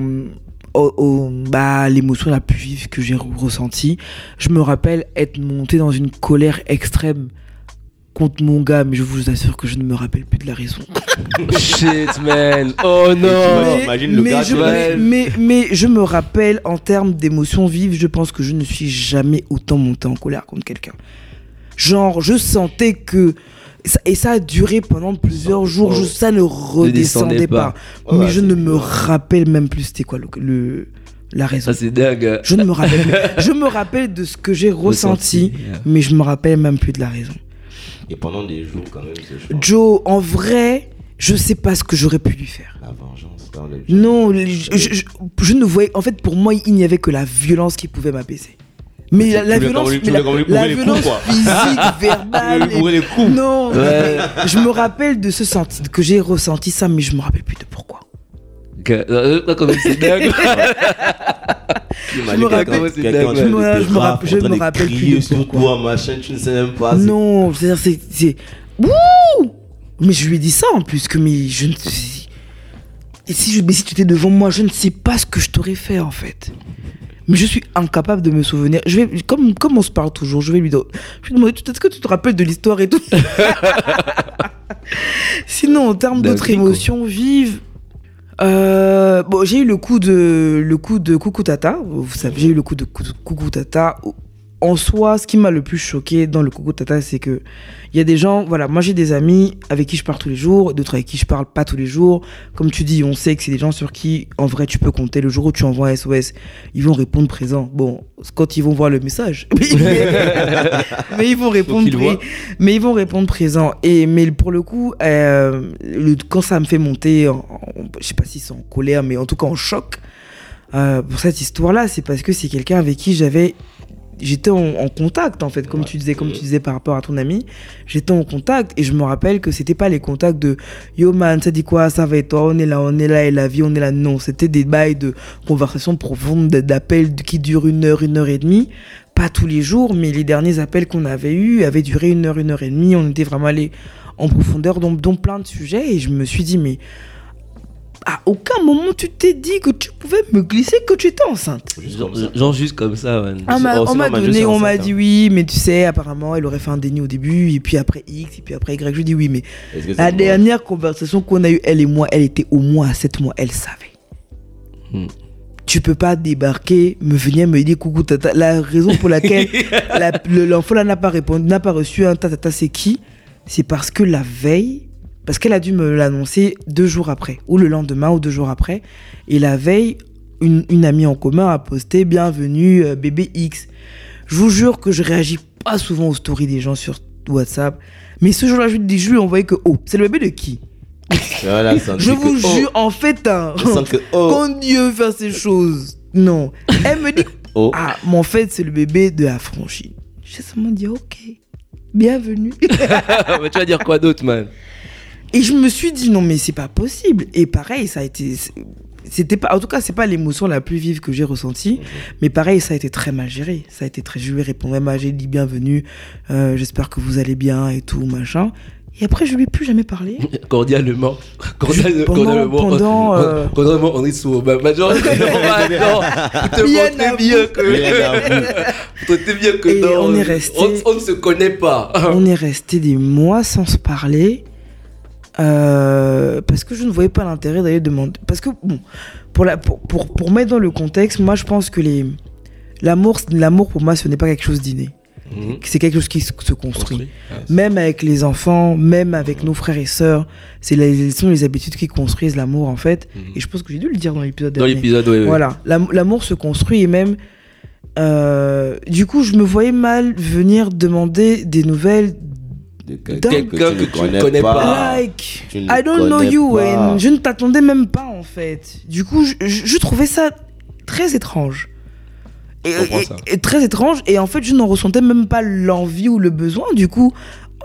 au, bah, l'émotion la plus vive que j'ai re- ressentie. Je me rappelle être monté dans une colère extrême contre mon gars, mais je vous assure que je ne me rappelle plus de la raison. [LAUGHS] Shit, man. Oh non. Mais- imagine le mais gars, je, mais, mais, mais je me rappelle en termes d'émotions vives, je pense que je ne suis jamais autant monté en colère contre quelqu'un. Genre, je sentais que. Et ça a duré pendant plusieurs jours, je- ça ne redescendait descendait pas. mais je ne me rappelle même plus c'était quoi le, le- la raison. Ça, c'est dingue. Je ne me rappelle. Je me rappelle de ce que j'ai [LAUGHS] ressenti, yeah. mais je me rappelle même plus de la raison. Et pendant des jours, quand même, c'est chaud. Joe, en vrai, je sais pas ce que j'aurais pu lui faire. La vengeance dans le Non, je, je- je- je ne voyais. En fait, pour moi, il n'y avait que la violence qui pouvait m'apaiser. Mais la, la violence, mais la, la coups, violence quoi. physique, [LAUGHS] verbale. lui bourrer les coups. Non, Ouais. je me rappelle de ce senti que j'ai ressenti ça, mais je me rappelle plus de pourquoi. Que- euh, euh, comme c'est dingue. [LAUGHS] Imagine me rappelle- Je me- je rappelle- rap je me rappelle plus sur toi, machin, tu ne sais même pas. Non, c'est-à-dire, c'est. c'est- Wouh Mais je lui ai dit ça en plus, que mais je ne. Et si, je, mais si tu étais devant moi, je ne sais pas ce que je t'aurais fait en fait. Mais je suis incapable de me souvenir. Je vais, comme, comme on se parle toujours, je vais lui, je demander est-ce que tu te rappelles de l'histoire et tout? [LAUGHS] Sinon, en termes d'autres émotions vives, euh, bon, j'ai eu le coup de le coup de coucou tata. Vous savez, j'ai eu le coup de, cou- de coucou tata. En soi, ce qui m'a le plus choqué dans le coucou tata, c'est que il y a des gens, voilà, moi j'ai des amis avec qui je parle tous les jours, d'autres avec qui je parle pas tous les jours. Comme tu dis, on sait que c'est des gens sur qui, en vrai, tu peux compter. Le jour où tu envoies un SOS, ils vont répondre présent. Bon, quand ils vont voir le message, [LAUGHS] [LAUGHS] mais ils vont répondre, mais ils vont répondre présent. Et mais pour le coup, euh, le- quand ça me fait monter, en, en- je sais pas si c'est en colère, mais en tout cas en choc euh, pour cette histoire-là, c'est parce que c'est quelqu'un avec qui j'avais j'étais en, en contact en fait comme tu disais comme tu disais par rapport à ton ami j'étais en contact et je me rappelle que c'était pas les contacts de yo man ça dit quoi ça va et toi on est là on est là et la vie on est là. Non c'était des bails de conversations profondes d- d'appels qui durent une heure une heure et demie. Pas tous les jours mais les derniers appels qu'on avait eus avaient duré une heure une heure et demie. On était vraiment allé en profondeur dans, dans plein de sujets et je me suis dit mais à aucun moment tu t'es dit que tu pouvais me glisser que tu étais enceinte Genre, juste comme ça, man. on m'a, Oh, on donné, on m'a dit hein. oui, mais tu sais, apparemment, elle aurait fait un déni au début, et puis après X, et puis après Y. Je lui dis oui, mais la dernière conversation qu'on a eue, elle et moi, elle était au moins à 7 mois, elle savait. Hmm. Tu peux pas débarquer, me venir me dire coucou tata. La raison pour laquelle [LAUGHS] la- le- l'enfant là n'a pas répondu, n'a pas reçu un tata, c'est qui? C'est parce que la veille, parce qu'elle a dû me l'annoncer deux jours après, ou le lendemain, ou deux jours après. Et la veille, une, une amie en commun a posté Bienvenue euh, bébé X. Je vous jure que je réagis pas souvent aux stories des gens sur WhatsApp. Mais ce jour-là, je, lui- je lui ai envoyé que Oh, c'est le bébé de qui? Voilà, Je vous que, oh, jure, en fait, hein, que. Oh, quand Dieu fait ces choses, non. Elle me dit oh. Ah, mais en fait, c'est le bébé de la franchise. J'ai seulement dit Ok, bienvenue. [LAUGHS] Mais tu vas dire quoi d'autre, man? Et je me suis dit non mais c'est pas possible. Et pareil, ça a été c'était pas en tout cas, c'est pas l'émotion la plus vive que j'ai ressentie, mais pareil, ça a été très mal géré. Ça a été très je lui ai répondu même j'ai dit bienvenue, euh, j'espère que vous allez bien et tout machin. Et après je lui ai plus jamais parlé. [LAUGHS] Cordialement. Pendant- cordialement. pendant, euh, Cordialement, on est sous. Bah, [LAUGHS] te vous. que. [LAUGHS] Que Et non. on est resté- On, on ne se connaît pas. On est resté des mois sans se parler. Euh, parce que je ne voyais pas l'intérêt d'aller demander. Parce que, bon, pour, la, pour, pour, pour mettre dans le contexte, moi je pense que les, l'amour, l'amour pour moi ce n'est pas quelque chose d'inné. Mhm. C'est quelque chose qui se construit. Même avec les enfants, même avec nos frères et sœurs, c'est les, sont les habitudes qui construisent l'amour en fait. Mhm. Et je pense que j'ai dû le dire dans l'épisode Dans l'épisode, ouais. Voilà, L'am- l'amour se construit et même. euh, du coup, je me voyais mal venir demander des nouvelles. De Quelqu'un que tu ne connais pas. like, Tu I don't know you, pas. and je ne t'attendais même pas en fait. Du coup, je, je- je trouvais ça très étrange. Et, très étrange, et en fait, je n'en ressentais même pas l'envie ou le besoin. Du coup,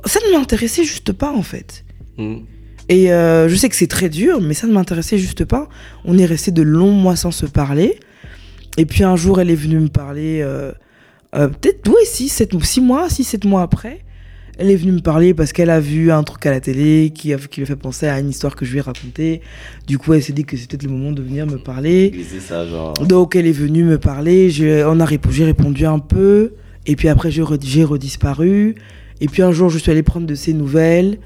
ça ne m'intéressait juste pas en fait. Mhm. Et euh, je sais que c'est très dur, mais ça ne m'intéressait juste pas. On est resté de longs mois sans se parler. Et puis un jour, elle est venue me parler, euh, euh, peut-être, oui, 6, 7, six mois, 6, 7 mois après. Elle est venue me parler parce qu'elle a vu un truc à la télé qui, a, qui lui a fait penser à une histoire que je lui ai racontée. Du coup, elle s'est dit que c'était le moment de venir me parler. Ça, genre. Donc elle est venue me parler, j'ai- on a répondu, j'ai répondu un peu, et puis après j'ai redisparu, et puis un jour je suis allée prendre de ses nouvelles,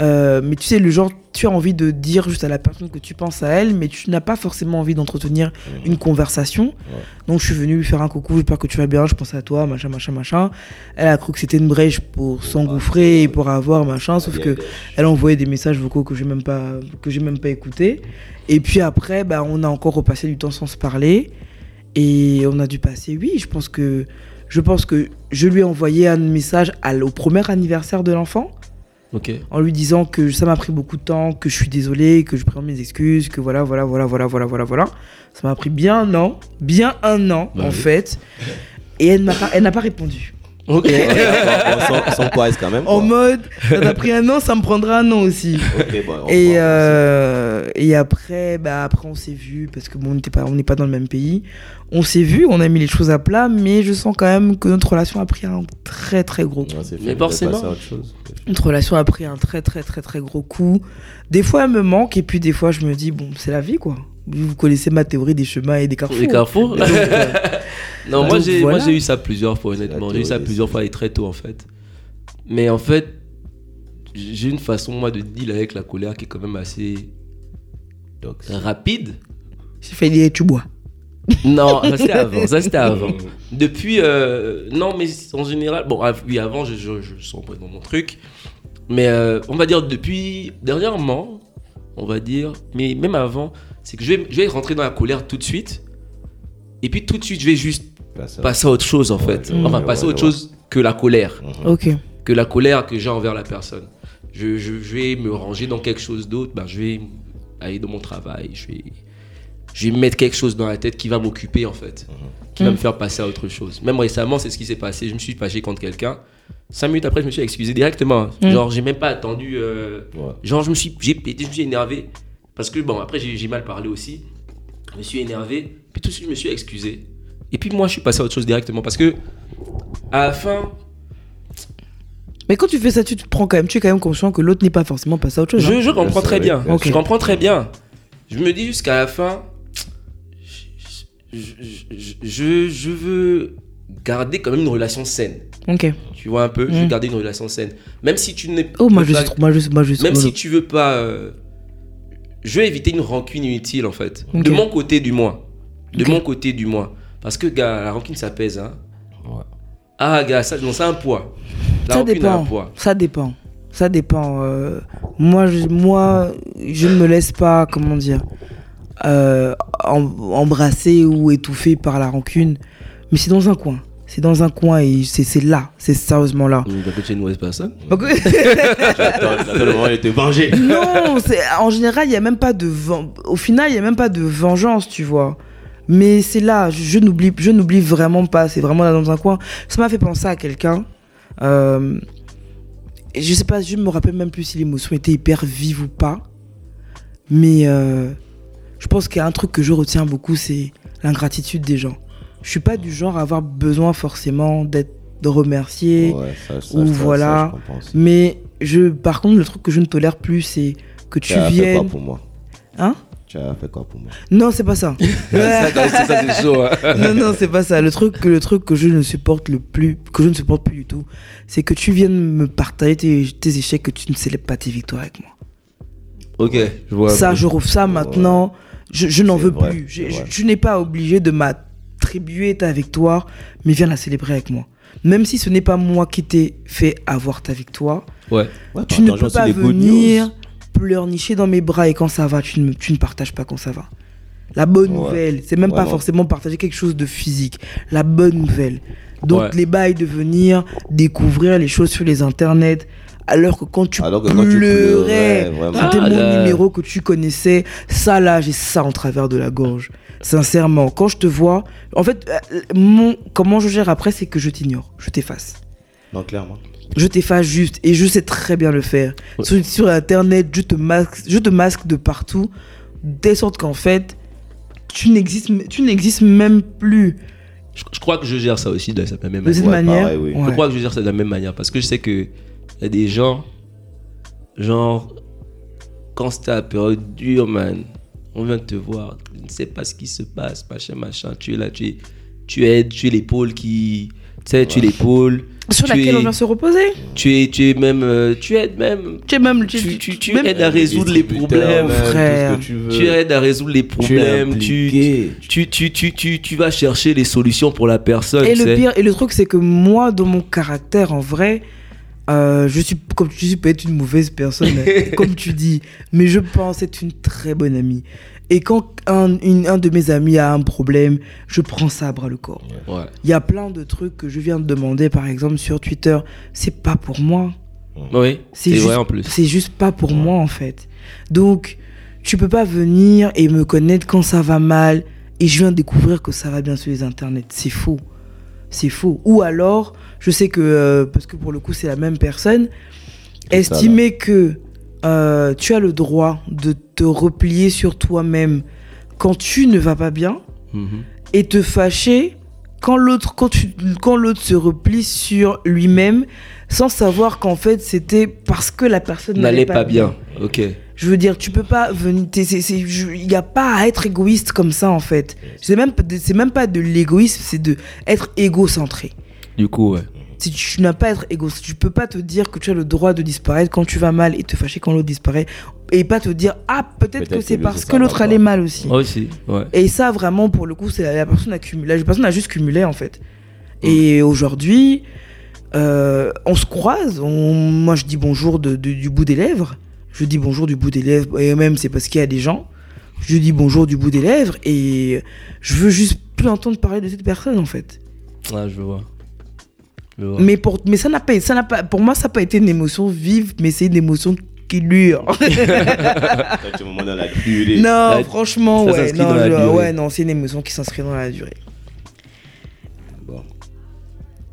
Euh, mais tu sais, le genre, tu as envie de dire juste à la personne que tu penses à elle, mais tu n'as pas forcément envie d'entretenir une conversation. Donc je suis venue lui faire un coucou, j'espère que tu vas bien, je pense à toi, machin, machin, machin. Elle a cru que c'était une brèche pour s'engouffrer et pour avoir machin, sauf que elle a envoyé des messages vocaux que j'ai même pas que j'ai même pas écouté et puis après bah on a encore repassé du temps sans se parler. Et on a dû passer oui je pense que je pense que je lui ai envoyé un message au premier anniversaire de l'enfant En lui disant que ça m'a pris beaucoup de temps, que je suis désolé, que je prends mes excuses, que voilà, voilà, voilà, voilà, voilà, voilà, voilà. Ça m'a pris bien un an, bien un an Bah en oui. fait. Et elle m'a pas, elle n'a pas répondu. Ok. Ouais, [LAUGHS] d'accord. Bon, sans, sans quoi, quand même. En mode, ça t'a pris un an, ça me prendra un an aussi. Ok, bon, on Et, euh, et après, bah après on s'est vu parce que bon, on n'était pas, on n'est pas dans le même pays. On s'est vu, on a mis les choses à plat, mais je sens quand même que notre relation a pris un très très gros coup. Ouais, Mais forcément. Notre relation a pris un très très très très gros coup. Des fois elle me manque et puis des fois je me dis bon c'est la vie quoi. Vous connaissez ma théorie des chemins et des carrefours. Les carrefours Donc, euh, [LAUGHS] Non, moi j'ai moi voilà. j'ai eu ça plusieurs fois honnêtement. J'ai eu ça plusieurs des fois et très tôt en fait. Mais en fait, j'ai une façon moi de deal avec la colère qui est quand même assez Donc, rapide. J'ai fait dire tu bois. [LAUGHS] Non, ça c'était [LAUGHS] avant. Ça c'était avant. Depuis, euh, non, mais en général, bon, oui, avant je, je, je sombre dans mon truc, mais euh, on va dire depuis dernièrement, on va dire, mais même avant, c'est que je vais, je vais rentrer dans la colère tout de suite, et puis tout de suite je vais juste passer à autre chose en fait, enfin ouais, passer à autre ouais. chose que la colère, Mhm. Que la colère que j'ai envers la personne. Je, je, je vais me ranger dans quelque chose d'autre, ben, je vais aller dans mon travail, je vais, je vais mettre quelque chose dans la tête qui va m'occuper en fait, qui va Mm. me faire passer à autre chose. Même récemment, c'est ce qui s'est passé. Je me suis fâché contre quelqu'un. Cinq minutes après, je me suis excusé directement. Mm. Genre, j'ai même pas attendu. euh, Ouais. Genre, je me suis, j'ai pété, je me suis énervé. Parce que, bon, après, j'ai mal parlé aussi. Je me suis énervé. Puis tout de suite, je me suis excusé. Et puis, moi, je suis passé à autre chose directement. Parce que, à la fin, Mais quand tu fais ça, tu te prends quand même, tu es quand même conscient que l'autre n'est pas forcément passé à autre chose. hein. je, je comprends très bien. Je comprends très bien. Je me dis jusqu'à la fin, je, je- je- je- je veux garder quand même une relation saine. Ok. Tu vois un peu? Je veux Mm. garder une relation saine. Même si tu n'es Oh, moi je pas- suis trop. Moi je, moi, je suis Même si tu veux pas. euh, Je vais éviter une rancune inutile en fait. De mon côté du moins. De mon côté du moins. Parce que, gars, la rancune ça pèse. Hein. Ouais. Ah, gars, ça, non, ça a un poids. La Ça rancune a dépend. un poids. Ça dépend. Ça dépend. euh, moi, je, moi, je ne me laisse pas, comment dire, euh, em- embrasser ou étouffer par la rancune. Mais c'est dans un coin. C'est dans un coin et c'est là. C'est sérieusement là. Donc, tu es une mauvaise personne. [LAUGHS] J'attends le moment était vengé. non, en général, il y a même pas de au final, il y a même pas de vengeance, tu vois. Mais c'est là, je, n'oublie je n'oublie vraiment pas, c'est vraiment là dans un coin. Ça m'a fait penser à quelqu'un euh, je sais pas, je me rappelle même plus si l'émotion était hyper vive ou pas. Mais euh, je pense qu'il y a un truc que je retiens beaucoup, c'est l'ingratitude des gens. Je suis pas du genre à avoir besoin forcément d'être. Ouais, ça, ça, ou ça, voilà. je. Mais je, par contre, le truc que je ne tolère plus, c'est que tu Tu as fait quoi viennes. pour moi Hein Tu as fait quoi pour moi Non, c'est pas ça. [LAUGHS] ça, chaud. hein. [LAUGHS] non, non, c'est pas ça. Le truc, que- le truc que je ne supporte le plus, que je ne supporte plus du tout, c'est que tu viennes me partager tes, tes échecs, que tu ne célèbres pas tes victoires avec moi. Ok, je vois. ça, je trouve ça maintenant. Je, je n'en veux vrai, plus. Je- je- tu n'es pas obligé de ta victoire, mais viens la célébrer avec moi. Même si ce n'est pas moi qui t'ai fait avoir ta victoire, Ouais. Ouais, tu ne peux pas venir pleurnicher dans mes bras et quand ça va, tu ne, tu ne partages pas quand ça va. La bonne Ouais. nouvelle, c'est même pas forcément partager quelque chose de physique. La bonne nouvelle. Donc Ouais. les bails de venir découvrir les choses sur les internets, alors que quand tu Alors que quand tu pleurais, c'était Ah, mon là. numéro que tu connaissais, ça là, j'ai ça en travers de la gorge. Sincèrement, quand je te vois, en fait, euh, mon, comment je gère après, c'est que je t'ignore, je t'efface Non, clairement. je t'efface juste et je sais très bien le faire. Ouais. Sur, sur internet, je te masque, je te masque de partout, de sorte qu'en fait, tu n'existes, même plus Je, je crois que je gère ça aussi de cette même de cette manière. Ouais, manière. pareil, oui. Ouais. Je crois que je gère ça de la même manière parce que je sais que il y a des gens, genre, quand c'était la période dure, man, on vient de te voir, tu ne sais pas ce qui se passe, machin, machin, tu es là, tu es, tu aides, tu es l'épaule qui, tu sais, tu es l'épaule. Sur tu laquelle es, on vient se reposer. tu es, tu es même, euh, tu aides même, Tu es même, tu, tu, tu même- aides à résoudre les problèmes, frère. tu aides à résoudre les problèmes, tu, tu, tu, tu, tu, tu vas chercher les solutions pour la personne. Et le sais. pire, et le truc, c'est que moi, dans mon caractère, en vrai, euh, je suis, comme tu dis, peut-être une mauvaise personne, [LAUGHS] comme tu dis, mais je pense être une très bonne amie. Et quand un, une- un de mes amis a un problème, je prends ça à bras le corps. Ouais. Il y a plein de trucs que je viens de demander, par exemple sur Twitter. C'est pas pour moi. Oui, C'est vrai en plus. C'est juste pas pour moi en fait. Donc, tu peux pas venir et me connaître quand ça va mal et je viens découvrir que ça va bien sur les internets. C'est faux. C'est faux. Ou alors, je sais que, euh, parce que pour le coup, c'est la même personne, ça, estimer que euh, tu as le droit de te replier sur toi-même quand tu ne vas pas bien Mhm. et te fâcher quand l'autre quand tu quand l'autre se replie sur lui-même sans savoir qu'en fait c'était parce que la personne N'allait pas bien. Ok. je veux dire tu peux pas venir il y a pas à être égoïste comme ça en fait c'est même pas de- c'est même pas de l'égoïsme c'est de être égocentré Du coup, ouais. si tu n'as pas à être égoïste tu peux pas te dire que tu as le droit de disparaître quand tu vas mal et te fâcher quand l'autre disparaît et pas te dire ah peut-être Peut-être que c'est parce que l'autre allait mal aussi Aussi, ouais. et ça, vraiment, pour le coup, c'est la, la personne a cumulé. La personne a juste cumulé, en fait. Et aujourd'hui, euh, on se croise. On, moi, je dis bonjour de- de- du bout des lèvres. Je dis bonjour du bout des lèvres. Et même, c'est parce qu'il y a des gens. Je dis bonjour du bout des lèvres. Et je veux juste plus entendre parler de cette personne, en fait. Ah, je vois. Je vois. Mais, pour, mais ça n'a pas, ça n'a pas, pour moi, ça n'a pas été une émotion vive, mais c'est une émotion qui dure. [LAUGHS] [LAUGHS] Dans la durée. non, La- franchement, ça ouais. Non, dans la je- durée. ouais, non, c'est une émotion qui s'inscrit dans la durée. Bon.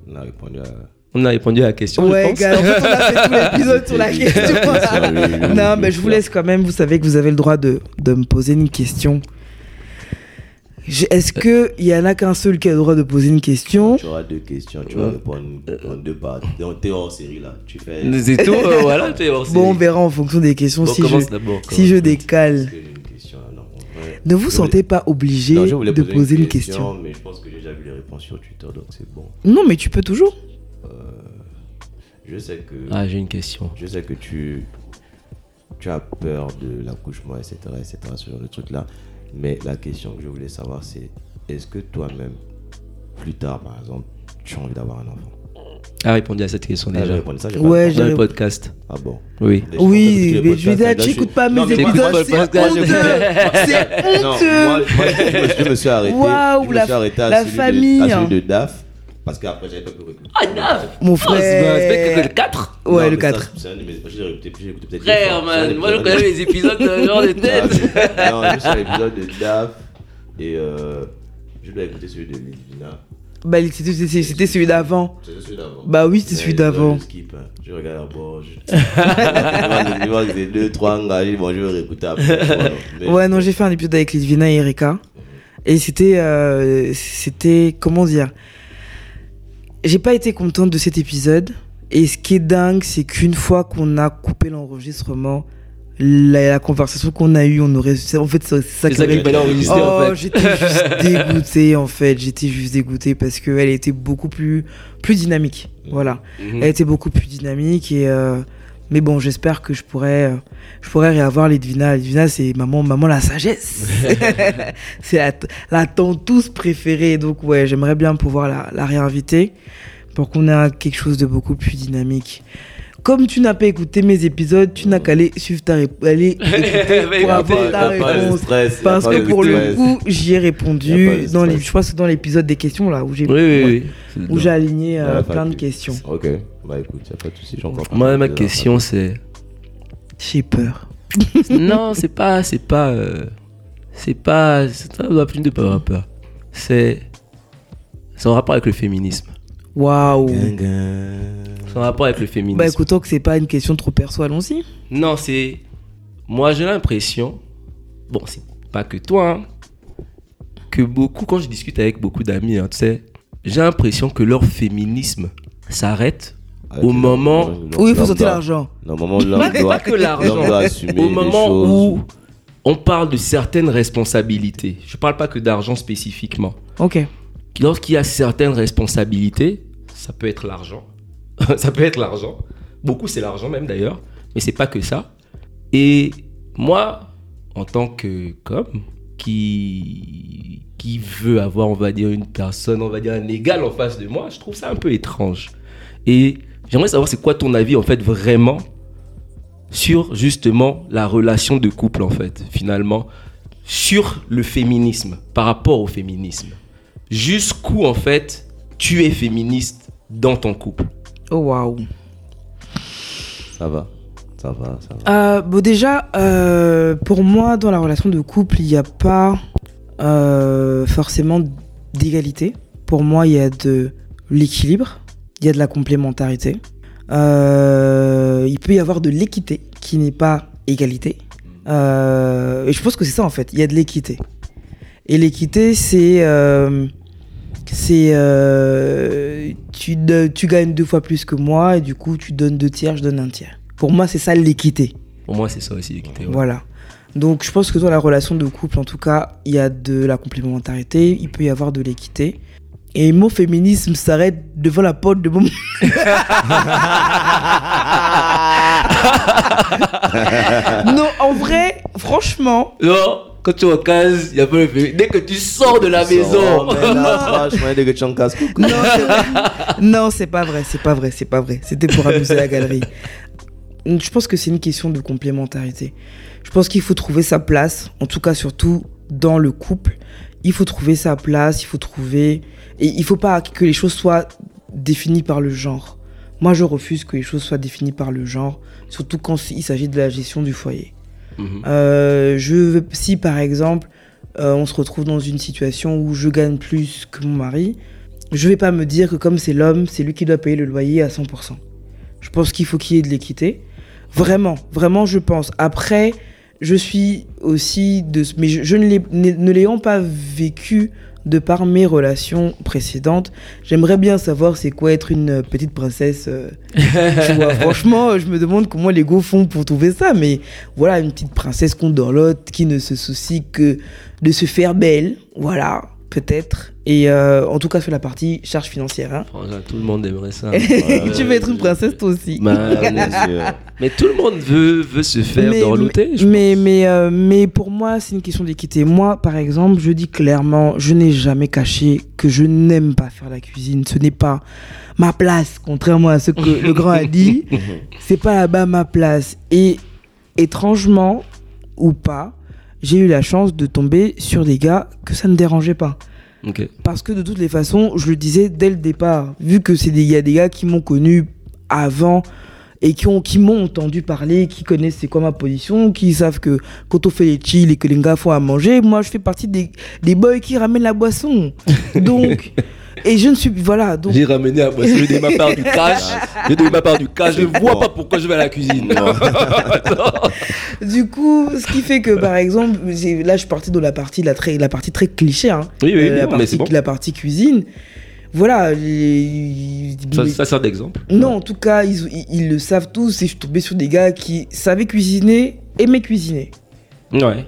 On a répondu à. On a répondu à la question, Ouais, je pense. gars, en fait, on a fait tout l'épisode sur la [LAUGHS] question. oui, non, mais je vous laisse quand même. Vous savez que vous avez le droit de, de me poser une question. Je- Est-ce que il y en a qu'un seul qui a le droit de poser une question? Tu auras deux questions, tu vas répondre en deux parties. Donc, t'es hors série là. Tu fais. C'est tout, euh, voilà. tu es hors Bon, on série. verra en fonction des questions Bon, si je, si décale. que j'ai une question là Non, en vrai. Ne vous Je sentez pas obligé Non, de poser une question. Mais je pense que j'ai déjà vu les réponses sur Twitter, donc c'est bon. Non, mais tu peux toujours. Je sais que. Ah, j'ai une question. Je sais que tu, tu as peur de l'accouchement, etc., etc., ce genre de trucs-là. Mais la question que je voulais savoir, c'est est-ce que toi-même, plus tard, par exemple, tu as envie d'avoir un enfant? A répondu à cette question Ah, j'ai déjà. répondu ça, j'ai Ouais, j'ai Dans le podcast. Ah bon? Oui. Oui, mais tu je tu là, écoutes je- pas mes épisodes, écoute pas le c'est podcast, honteux. C'est moi, moi, je, me, je me suis arrêté. Waouh, je me la- suis arrêté à la celui famille, De, à hein. celui de DAF. Parce qu'après, j'avais pas pu écouter. Ah, Daf Mon Oh, c'est frère. c'est que le 4 Ouais, Non, le mais ça, 4. c'est un de mes- J'ai écouté j'ai écouté peut-être. deux Frère, man. Moi, je connais les épisodes de genre de [LAUGHS] tête. Non, juste l'épisode de DAF. Et euh, je dois écouter celui de Milvina. Bah, c'était c'était- c'était celui d'avant. C'est celui d'avant. Bah oui, c'était celui je d'avant. le skip, hein. Je regarde d'abord. Je... [LAUGHS] je vois que c'est deux, trois engagés. Bon, je vais réécouter après. Voilà. Mais- Ouais, non, j'ai fait un épisode avec Litvina et Erika. Et c'était. euh, c'était. Comment dire J'ai pas été contente de cet épisode. Et ce qui est dingue, c'est qu'une fois qu'on a coupé l'enregistrement, la, la conversation qu'on a eue, on aurait. En fait, c'est ça qui aurait- enregistrer en Oh, fait. j'étais juste [LAUGHS] dégoûtée en fait. J'étais juste dégoûtée parce qu'elle était beaucoup plus, plus dynamique. Voilà. Mhm. Elle était beaucoup plus dynamique et euh, mais bon, j'espère que je pourrais euh, je pourrais réavoir Lidvina. Lidvina, c'est maman maman la sagesse. [LAUGHS] c'est la, la tous préférée. Donc ouais, j'aimerais bien pouvoir la, la réinviter pour qu'on ait quelque chose de beaucoup plus dynamique. Comme tu n'as pas écouté mes épisodes, tu n'as qu'à aller suivre ta [LAUGHS] réponse, pour avoir ta pas réponse. Parce pas que pour le coup, j'y ai répondu pas dans les, je crois que c'est dans l'épisode des questions là où j'ai Oui, oui, oui. où j'ai aligné euh, Ouais, plein de pas- questions. Ok, bah écoute, y a pas de soucis, j'ai encore. Moi, ma question, c'est. J'ai peur. [LAUGHS] non, c'est pas, c'est pas, euh, c'est pas, ça doit plus de pas avoir peur. C'est, c'est en rapport avec le féminisme. Waouh. En rapport avec le féminisme. Bah écoutons que c'est pas une question trop perso, allons-y. Non, c'est, moi j'ai l'impression, bon, c'est pas que toi, hein, que beaucoup, quand je discute avec beaucoup d'amis, hein, tu sais, j'ai l'impression que leur féminisme s'arrête Avec Au moment Oui, il faut sortir l'argent. Non, au moment où doit, que l'argent. l'homme doit assumer au moment où on parle de certaines responsabilités. Je parle pas que d'argent spécifiquement. Ok. lorsqu'il y a certaines responsabilités, ça peut être l'argent. [LAUGHS] ça peut être l'argent. Beaucoup, c'est l'argent même d'ailleurs. Mais c'est pas que ça. Et moi, en tant que comme qui, qui veut avoir, on va dire, une personne, on va dire, un égal en face de moi, je trouve ça un peu étrange. Et j'aimerais savoir c'est quoi ton avis, en fait, vraiment, sur justement la relation de couple, en fait, finalement, sur le féminisme, par rapport au féminisme? Jusqu'où en fait tu es féministe? Dans ton couple. Oh waouh. Ça va. Ça va, ça va. Euh, bon, déjà, euh, pour moi, dans la relation de couple, il n'y a pas euh, forcément d'égalité. Pour moi, il y a de l'équilibre, il y a de la complémentarité. Il peut y avoir de l'équité, qui n'est pas égalité. Et je pense que c'est ça, en fait. Il y a de l'équité. Et l'équité, c'est... c'est euh, tu, gagnes deux fois plus que moi et du coup tu donnes deux tiers, je donne un tiers. Pour moi c'est ça l'équité. Pour moi, c'est ça aussi, l'équité. ouais. Voilà. Donc je pense que dans la relation de couple en tout cas il y a de la complémentarité, il peut y avoir de l'équité. Et mon féminisme s'arrête devant la porte de mon... [LAUGHS] [LAUGHS] non en vrai franchement Non, quand tu es en case, il n'y a pas le féminin. Dès que tu sors de la Ça maison. va, mais [LAUGHS] là, franchement, dès que tu en casses, coucou. Non, c'est vrai. Non, c'est pas vrai, c'est pas vrai, c'est pas vrai. C'était pour amuser la galerie. Je pense que c'est une question de complémentarité. Je pense qu'il faut trouver sa place, en tout cas surtout dans le couple. Il faut trouver sa place, il faut trouver... Et il faut pas que les choses soient définies par le genre. Moi, je refuse que les choses soient définies par le genre, surtout quand il s'agit de la gestion du foyer. Mhm. Euh, je si par exemple, euh, on se retrouve dans une situation où je gagne plus que mon mari, je vais pas me dire que comme c'est l'homme, c'est lui qui doit payer le loyer à 100%. Je pense qu'il faut qu'il y ait de l'équité. Vraiment, vraiment, je pense. Après, je suis aussi de, mais je, ne ne ne l'ayant pas vécu de par mes relations précédentes, j'aimerais bien savoir c'est quoi être une petite princesse. euh, [LAUGHS] tu vois, franchement, je me demande comment les go font pour trouver ça, mais voilà, une petite princesse qu'on dans l'autre qui ne se soucie que de se faire belle, voilà, peut-être. Et euh, en tout cas sur la partie charge financière. hein. Franchement, Tout le monde aimerait ça. [LAUGHS] tu veux être une princesse toi aussi. Bah, [LAUGHS] mais tout le monde veut, veut se faire mais, dorloter. je mais, mais, euh, mais pour moi, c'est une question d'équité. Moi, par exemple, je dis clairement, je n'ai jamais caché que je n'aime pas faire la cuisine. Ce n'est pas ma place, contrairement à ce que le grand a dit. [LAUGHS] C'est pas là-bas ma place. Et étrangement, ou pas, j'ai eu la chance de tomber sur des gars que ça ne dérangeait pas. Parce que de toutes les façons, je le disais dès le départ, vu que c'est des, y a des gars qui m'ont connu avant et qui ont qui m'ont entendu parler, qui connaissent c'est quoi ma position, qui savent que quand on fait les chill et que les gars font à manger, moi je fais partie des, des boys qui ramènent la boisson. [LAUGHS] Donc, et je ne suis voilà, donc J'ai ramené à boisson, j'ai donné ma part du [LAUGHS] cash. J'ai donné ma part du cash. Je ne vois pas pourquoi je vais à la cuisine. [LAUGHS] du coup, ce qui fait que par exemple, j'ai- là je suis parti dans la partie la très la partie très cliché, hein, Oui, oui, Euh, la non, mais partie c'est bon. la partie cuisine. Voilà, les- Ça, ça sert d'exemple. Non, en tout cas, ils, ils- ils le savent tous et je suis tombé sur des gars qui savaient cuisiner, aimaient cuisiner. Ouais.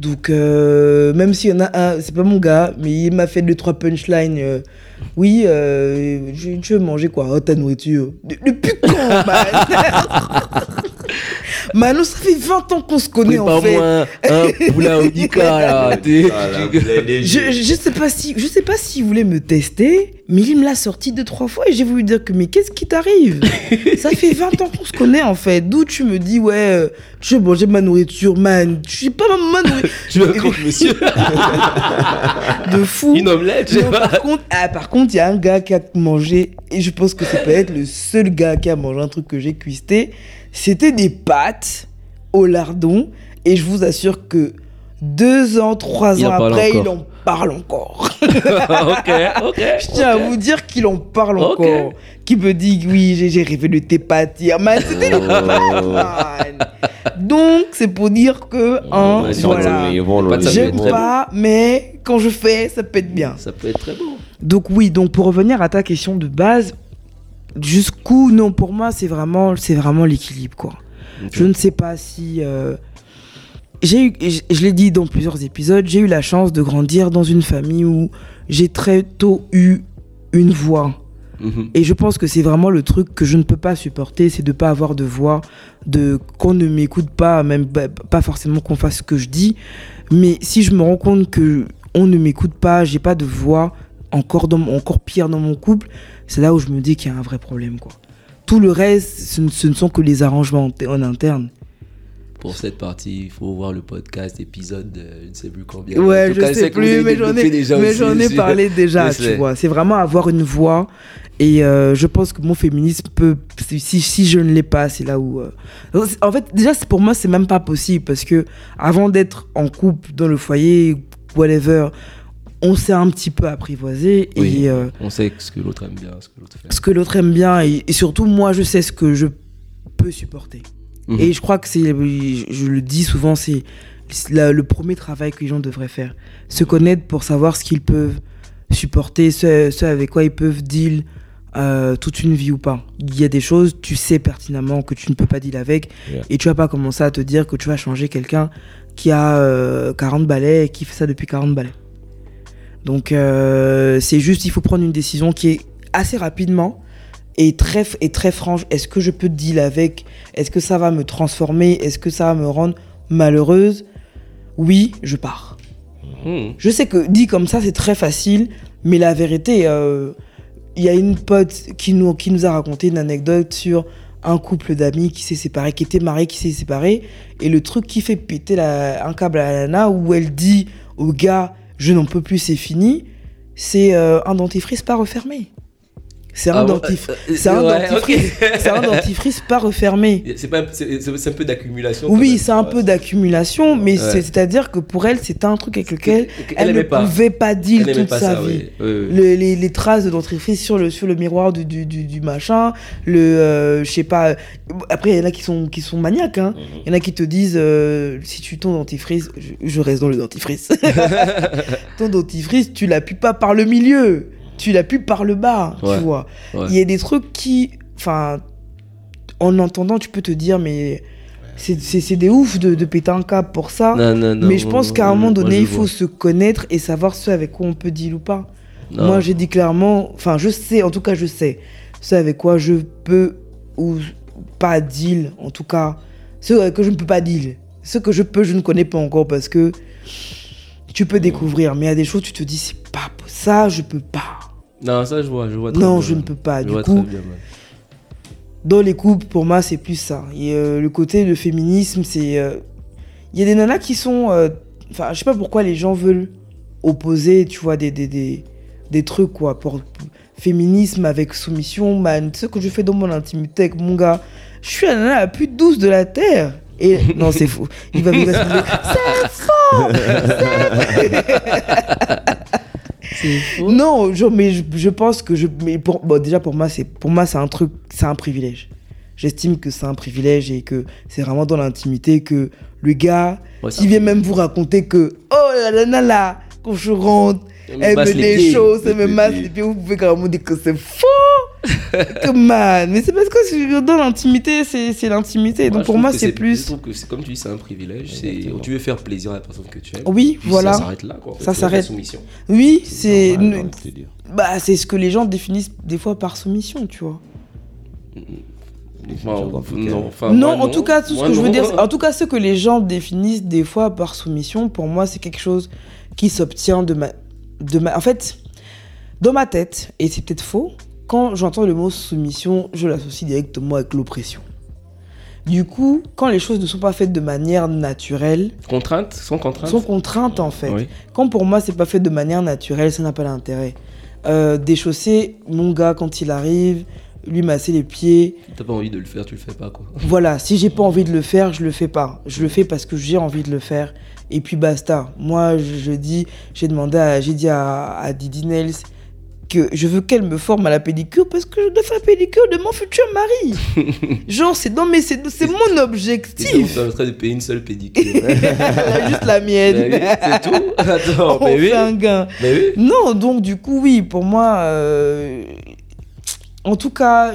Donc, euh, même s'il y en a un, c'est pas mon gars, mais il m'a fait deux, trois punchlines. euh, oui, euh, tu veux manger quoi Oh, ta nourriture. De- Depuis quand, [LAUGHS] man Manu, ça fait 20 ans qu'on se connaît en fait. Prépare-moi un [LAUGHS] poulet au Nika là. Je, je, je sais pas si je sais pas s'il voulait me tester, mais il me l'a sorti deux trois fois et j'ai voulu dire que mais qu'est-ce qui t'arrive? [LAUGHS] Ça fait 20 ans qu'on se connaît en fait. D'où tu me dis ouais, tu veux manger ma nourriture, man. Je suis pas ma, ma nourriture [LAUGHS] Je veux un croque-monsieur. de fou. Une omelette, je sais Non, pas. par contre, ah, par contre, il y a un gars qui a mangé et je pense que c'est peut-être le seul gars qui a mangé un truc que j'ai cuisté. C'était des pâtes au lardon et je vous assure que deux ans, trois Il ans après, il en parle encore. [LAUGHS] [LAUGHS] Je tiens à vous dire qu'il en parle encore. Qui me dit oui, j'ai rêvé de tes pâtes hier. Man, c'était man. Donc, c'est pour dire que, hein, Ouais, voilà. Pas J'aime pas, mais quand je fais, ça peut être bien. Ça peut être très beau. Donc oui, donc pour revenir à ta question de base, jusqu'où non pour moi c'est vraiment c'est vraiment l'équilibre quoi. Je ne sais pas si euh, j'ai eu je, je l'ai dit dans plusieurs épisodes, j'ai eu la chance de grandir dans une famille où j'ai très tôt eu une voix Mhm. et je pense que c'est vraiment le truc que je ne peux pas supporter, c'est de pas avoir de voix, de qu'on ne m'écoute pas, même pas- forcément qu'on fasse ce que je dis, mais si je me rends compte que on ne m'écoute pas, j'ai pas de voix, encore dans encore pire dans mon couple, c'est là où je me dis qu'il y a un vrai problème quoi. Tout le reste, ce ne, ce ne sont que les arrangements en, en interne. pour cette partie, il faut voir le podcast, épisode, je ne sais plus combien. Ouais, je cas, sais plus, mais j'en ai, déjà mais j'en ai parlé déjà, tu vois. C'est vraiment avoir une voix. Et euh, je pense que mon féminisme peut. Si, si je ne l'ai pas, c'est là où. euh, En fait, déjà, c'est- pour moi, c'est même pas possible parce que avant d'être en couple, dans le foyer, whatever, on s'est un petit peu apprivoisé. Oui. Et. euh, On sait ce que l'autre aime bien, ce que l'autre fait. ce que l'autre aime bien et, et surtout moi je sais ce que je peux supporter Mhm. et je crois que c'est je, le dis souvent c'est le premier travail que les gens devraient faire se connaître pour savoir ce qu'ils peuvent supporter ce, ce avec quoi ils peuvent deal euh, toute une vie ou pas il y a des choses tu sais pertinemment que tu ne peux pas deal avec Yeah. et tu vas pas commencer à te dire que tu vas changer quelqu'un qui a euh, 40 balais et qui fait ça depuis 40 balais donc euh, c'est juste, il faut prendre une décision qui est assez rapidement et très, et très franche. Est-ce que je peux deal avec? Est-ce que ça va me transformer? Est-ce que ça va me rendre malheureuse? Oui, je pars. Mhm. Je sais que dit comme ça, c'est très facile, mais la vérité, euh, il y a une pote qui nous, qui nous a raconté une anecdote sur un couple d'amis qui s'est séparé, qui était marié, qui s'est séparé, et le truc qui fait péter la- un câble à la nana, où elle dit au gars, je n'en peux plus, c'est fini, c'est euh, un dentifrice pas refermé. C'est un, Ah dentif- euh, euh, c'est un ouais, dentifrice, [LAUGHS] c'est un dentifrice pas refermé. C'est pas, c'est, c'est- c'est un peu d'accumulation. Oui, c'est un peu d'accumulation, mais c'est-à-dire que pour elle, c'était un truc avec lequel Elle elle, ne pas. pouvait pas deal Elle toute pas sa ça, vie. oui. Oui, oui. Le- les, les traces de dentifrice sur le, sur le miroir du, du, du, du machin, le, euh, je sais pas. Après, il y en a qui sont, qui sont maniaques, hein. Mhm. Il y en a qui te disent, euh, si tu ton dentifrice, je, je reste dans le dentifrice. [LAUGHS] [LAUGHS] ton dentifrice, tu l'appuies pas par le milieu, tu l'appuies par le bas, Ouais. tu vois. Ouais. Il y a des trucs qui, enfin, en entendant, tu peux te dire, mais c'est des ouf de, de péter un câble pour ça. Non, non, non. mais je pense qu'à un moment donné, il faut vois. se connaître et savoir ce avec quoi on peut deal ou pas. Moi, j'ai dit clairement, enfin, je sais, en tout cas, je sais ce avec quoi je peux ou pas deal, en tout cas, ce avec quoi je ne peux pas deal. Ce que je peux, je ne connais pas encore parce que tu peux découvrir, mais il y a des choses, tu te dis, c'est pas pour ça, je peux pas. Non, ça, je vois. Je vois très Non, bien. je ne peux pas. Je Du vois coup, très bien, ouais. dans les couples, pour moi, c'est plus ça. Et euh, le côté de féminisme, c'est. euh, Il y a des nanas qui sont. euh, Enfin, je sais pas pourquoi les gens veulent opposer, tu vois, des, des, des, des trucs, quoi. Pour, féminisme avec soumission, man. Ce que je fais dans mon intimité avec mon gars, je suis la nana la plus douce de la terre. Et non, c'est faux. Il va me dire c'est [LAUGHS] C'est faux. [LAUGHS] Non, je, mais je, je pense que je. Mais pour, bon, déjà, pour moi, c'est pour moi, c'est un truc, c'est un privilège. J'estime que c'est un privilège et que c'est vraiment dans l'intimité que le gars, Ouais, s'il vient même vous raconter que, oh la nana là, quand je rentre, Elle me les des choses, elle me masse les pieds, vous pouvez carrément dire que c'est faux [LAUGHS] Que man Mais c'est parce que dans l'intimité, c'est c'est l'intimité. Donc je pour moi, c'est Je plus. trouve que c'est comme tu dis, c'est un privilège. Tu veux faire plaisir à la personne que tu aimes. Oui, voilà. Ça s'arrête là, quoi. Ça C'est la s'arrête. soumission. Oui, c'est. Bah, c'est ce que les gens définissent des fois par soumission, tu vois. Non, qu'elle. enfin, non, moi, en tout cas, tout ce que je veux dire, en tout cas, ce que les gens définissent des fois par soumission, pour moi, c'est quelque chose qui s'obtient de ma, de ma. En fait, dans ma tête, et c'est peut-être faux, quand j'entends le mot soumission, je l'associe directement avec l'oppression. Du coup, quand les choses ne sont pas faites de manière naturelle, Contrainte, sans contrainte. sont contraintes en fait. Oui. Quand pour moi c'est pas fait de manière naturelle, ça n'a pas d'intérêt. Euh, déchausser mon gars quand il arrive, lui masser les pieds, T'as pas envie de le faire, tu le fais pas, quoi. voilà, si j'ai pas envie de le faire, je le fais pas. Je le fais parce que j'ai envie de le faire. Et puis basta. Moi, je, je dis, j'ai demandé à, j'ai dit à, à Didi Nails que je veux qu'elle me forme à la pédicure parce que je dois faire la pédicure de mon futur mari. [LAUGHS] Genre, c'est dans mes, c'est, c'est mon objectif. permettrait de payer une seule pédicure. [LAUGHS] Juste la Mais mienne. oui, c'est tout. [LAUGHS] Attends, On mais oui. un gain. Mais oui. Non, donc du coup, oui, pour moi, euh, en tout cas,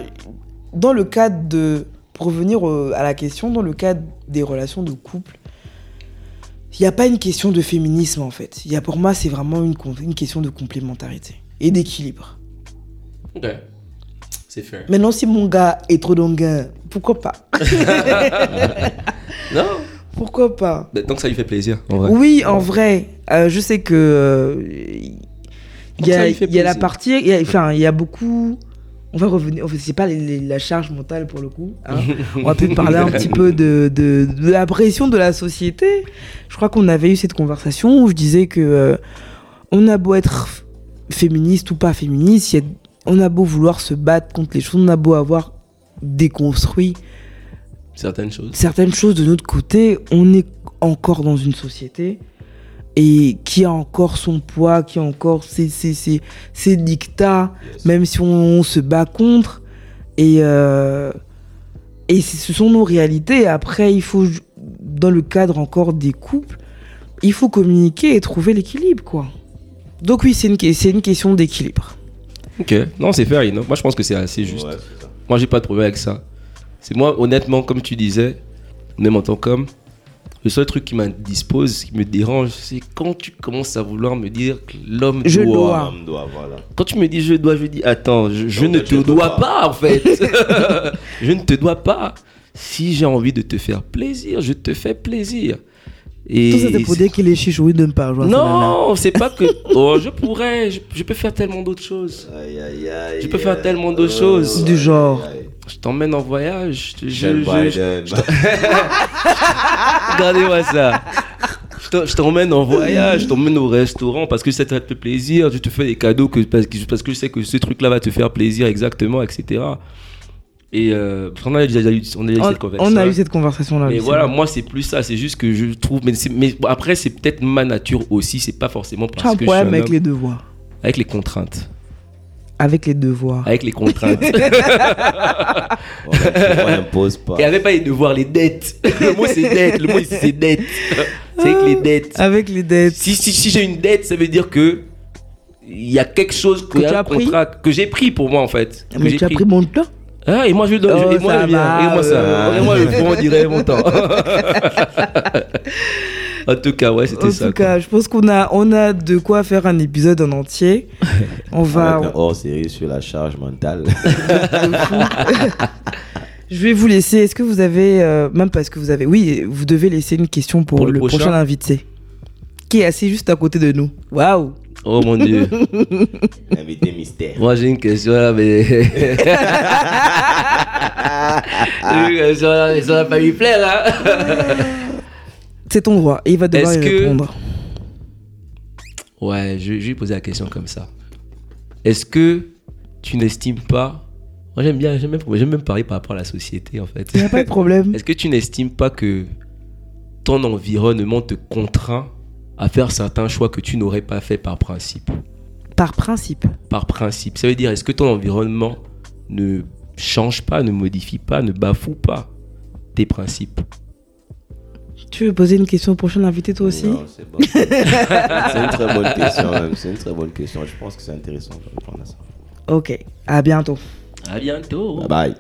dans le cadre de, pour revenir à la question, dans le cadre des relations de couple, il n'y a pas une question de féminisme en fait. Il y a pour moi, c'est vraiment une, une question de complémentarité et d'équilibre. Ok. C'est fair. Maintenant, si mon gars est trop donguin, pourquoi pas? [LAUGHS] Non Pourquoi pas? Tant que ça lui fait plaisir, en vrai. Oui, en vrai, euh, je sais que euh, il Donc y y a la partie, enfin, il y a beaucoup. On va revenir. C'est pas les- les- la charge mentale pour le coup. hein. [LAUGHS] on va peut-être parler un petit peu de, de, de la pression de la société. Je crois qu'on avait eu cette conversation où je disais que euh, on a beau être féministe ou pas féministe, il y a- on a beau vouloir se battre contre les choses, on a beau avoir déconstruit Certaines choses. certaines choses de notre côté, on est encore dans une société et qui a encore son poids, qui a encore ses, ses, ses, ses dictats, même si on, on se bat contre. Et, euh, et ce sont nos réalités. Après, il faut, dans le cadre encore des couples, il faut communiquer et trouver l'équilibre, quoi. Donc oui, c'est une, une question d'équilibre. Ok, non, c'est fair, non Moi, je pense que c'est assez juste. Ouais. Moi, j'ai pas de problème avec ça. C'est moi, honnêtement, comme tu disais, même en tant qu'homme, le seul truc qui m'indispose, qui me dérange, c'est quand tu commences à vouloir me dire que l'homme Je doit. dois. L'homme doit, voilà. Quand tu me dis je dois, je dis attends, je, ne te je dois dois pas. pas en fait. [LAUGHS] je ne te dois pas. Si j'ai envie de te faire plaisir, je te fais plaisir. Et Tout ça, c'est pour dire qu'il est chichouille de ne pas nana. non, c'est pas que. [LAUGHS] Oh, je pourrais, je, je peux faire tellement d'autres choses. Aïe, aïe, aïe. Je peux faire tellement de Euh, choses. Du genre. Je t'emmène en voyage. Je, je- je- je-. [LAUGHS] Regardez-moi ça. Je Je t'emmène en voyage, je t'emmène au restaurant parce que ça te fait plaisir. Je te fais des cadeaux que, parce, que, parce que je sais que ce truc-là va te faire plaisir exactement, etc. Et euh, on a déjà eu, on a eu On, cette conversation. on a eu cette conversation-là. Mais oui, c'est voilà, moi c'est plus ça, c'est juste que je trouve. Mais, mais bon, après, c'est peut-être ma nature aussi, c'est pas forcément as parce un que je suis un problème avec homme. les devoirs. Avec les contraintes. Avec les devoirs. Avec les contraintes. [LAUGHS] On on n'impose pas. Et avec pas les devoirs, les dettes. Le mot c'est dette, le mot ici c'est dette. C'est avec les dettes. Avec les dettes. Si, si, si j'ai une dette, ça veut dire que il y a quelque chose Que tu un as pris contrat que j'ai pris pour moi en fait. Que Mais tu as pris mon temps. Ah, et moi je le donne, Oh, et moi viens, va, et moi ça, euh. et moi le fond, on dirait mon temps. [LAUGHS] en tout cas, ouais, c'était En ça. tout quoi. cas, je pense qu'on a, on a de quoi faire un épisode en entier. On va. Avec un hors série sur la charge mentale. [LAUGHS] Je vais vous laisser. Est-ce que vous avez. euh, même parce que vous avez. Oui, vous devez laisser une question pour, Pour le le, prochain. prochain. invité. Qui est assis juste à côté de nous. Waouh! Oh mon dieu. [LAUGHS] Invité mystère. Moi j'ai une question là, mais. [LAUGHS] J'ai une question là, mais ça va pas lui plaire hein. C'est ton droit. Et il va devoir Est-ce y que- répondre. Ouais, je, je vais poser la question comme ça. Est-ce que tu n'estimes pas. Moi j'aime bien, j'aime même, j'aime même parler par rapport à la société en fait. Il n'y a pas de problème. [LAUGHS] Est-ce que tu n'estimes pas que ton environnement te contraint à faire certains choix que tu n'aurais pas fait par principe? Par principe. Par principe. Ça veut dire, est-ce que ton environnement ne change pas, ne modifie pas, ne bafoue pas tes principes? Tu veux poser une question au prochain invité, toi aussi Non, c'est bon. [LAUGHS] c'est une très bonne question. même. C'est une très bonne question. Je pense que c'est intéressant de répondre à ça. Ok. À bientôt. À bientôt Bye bye.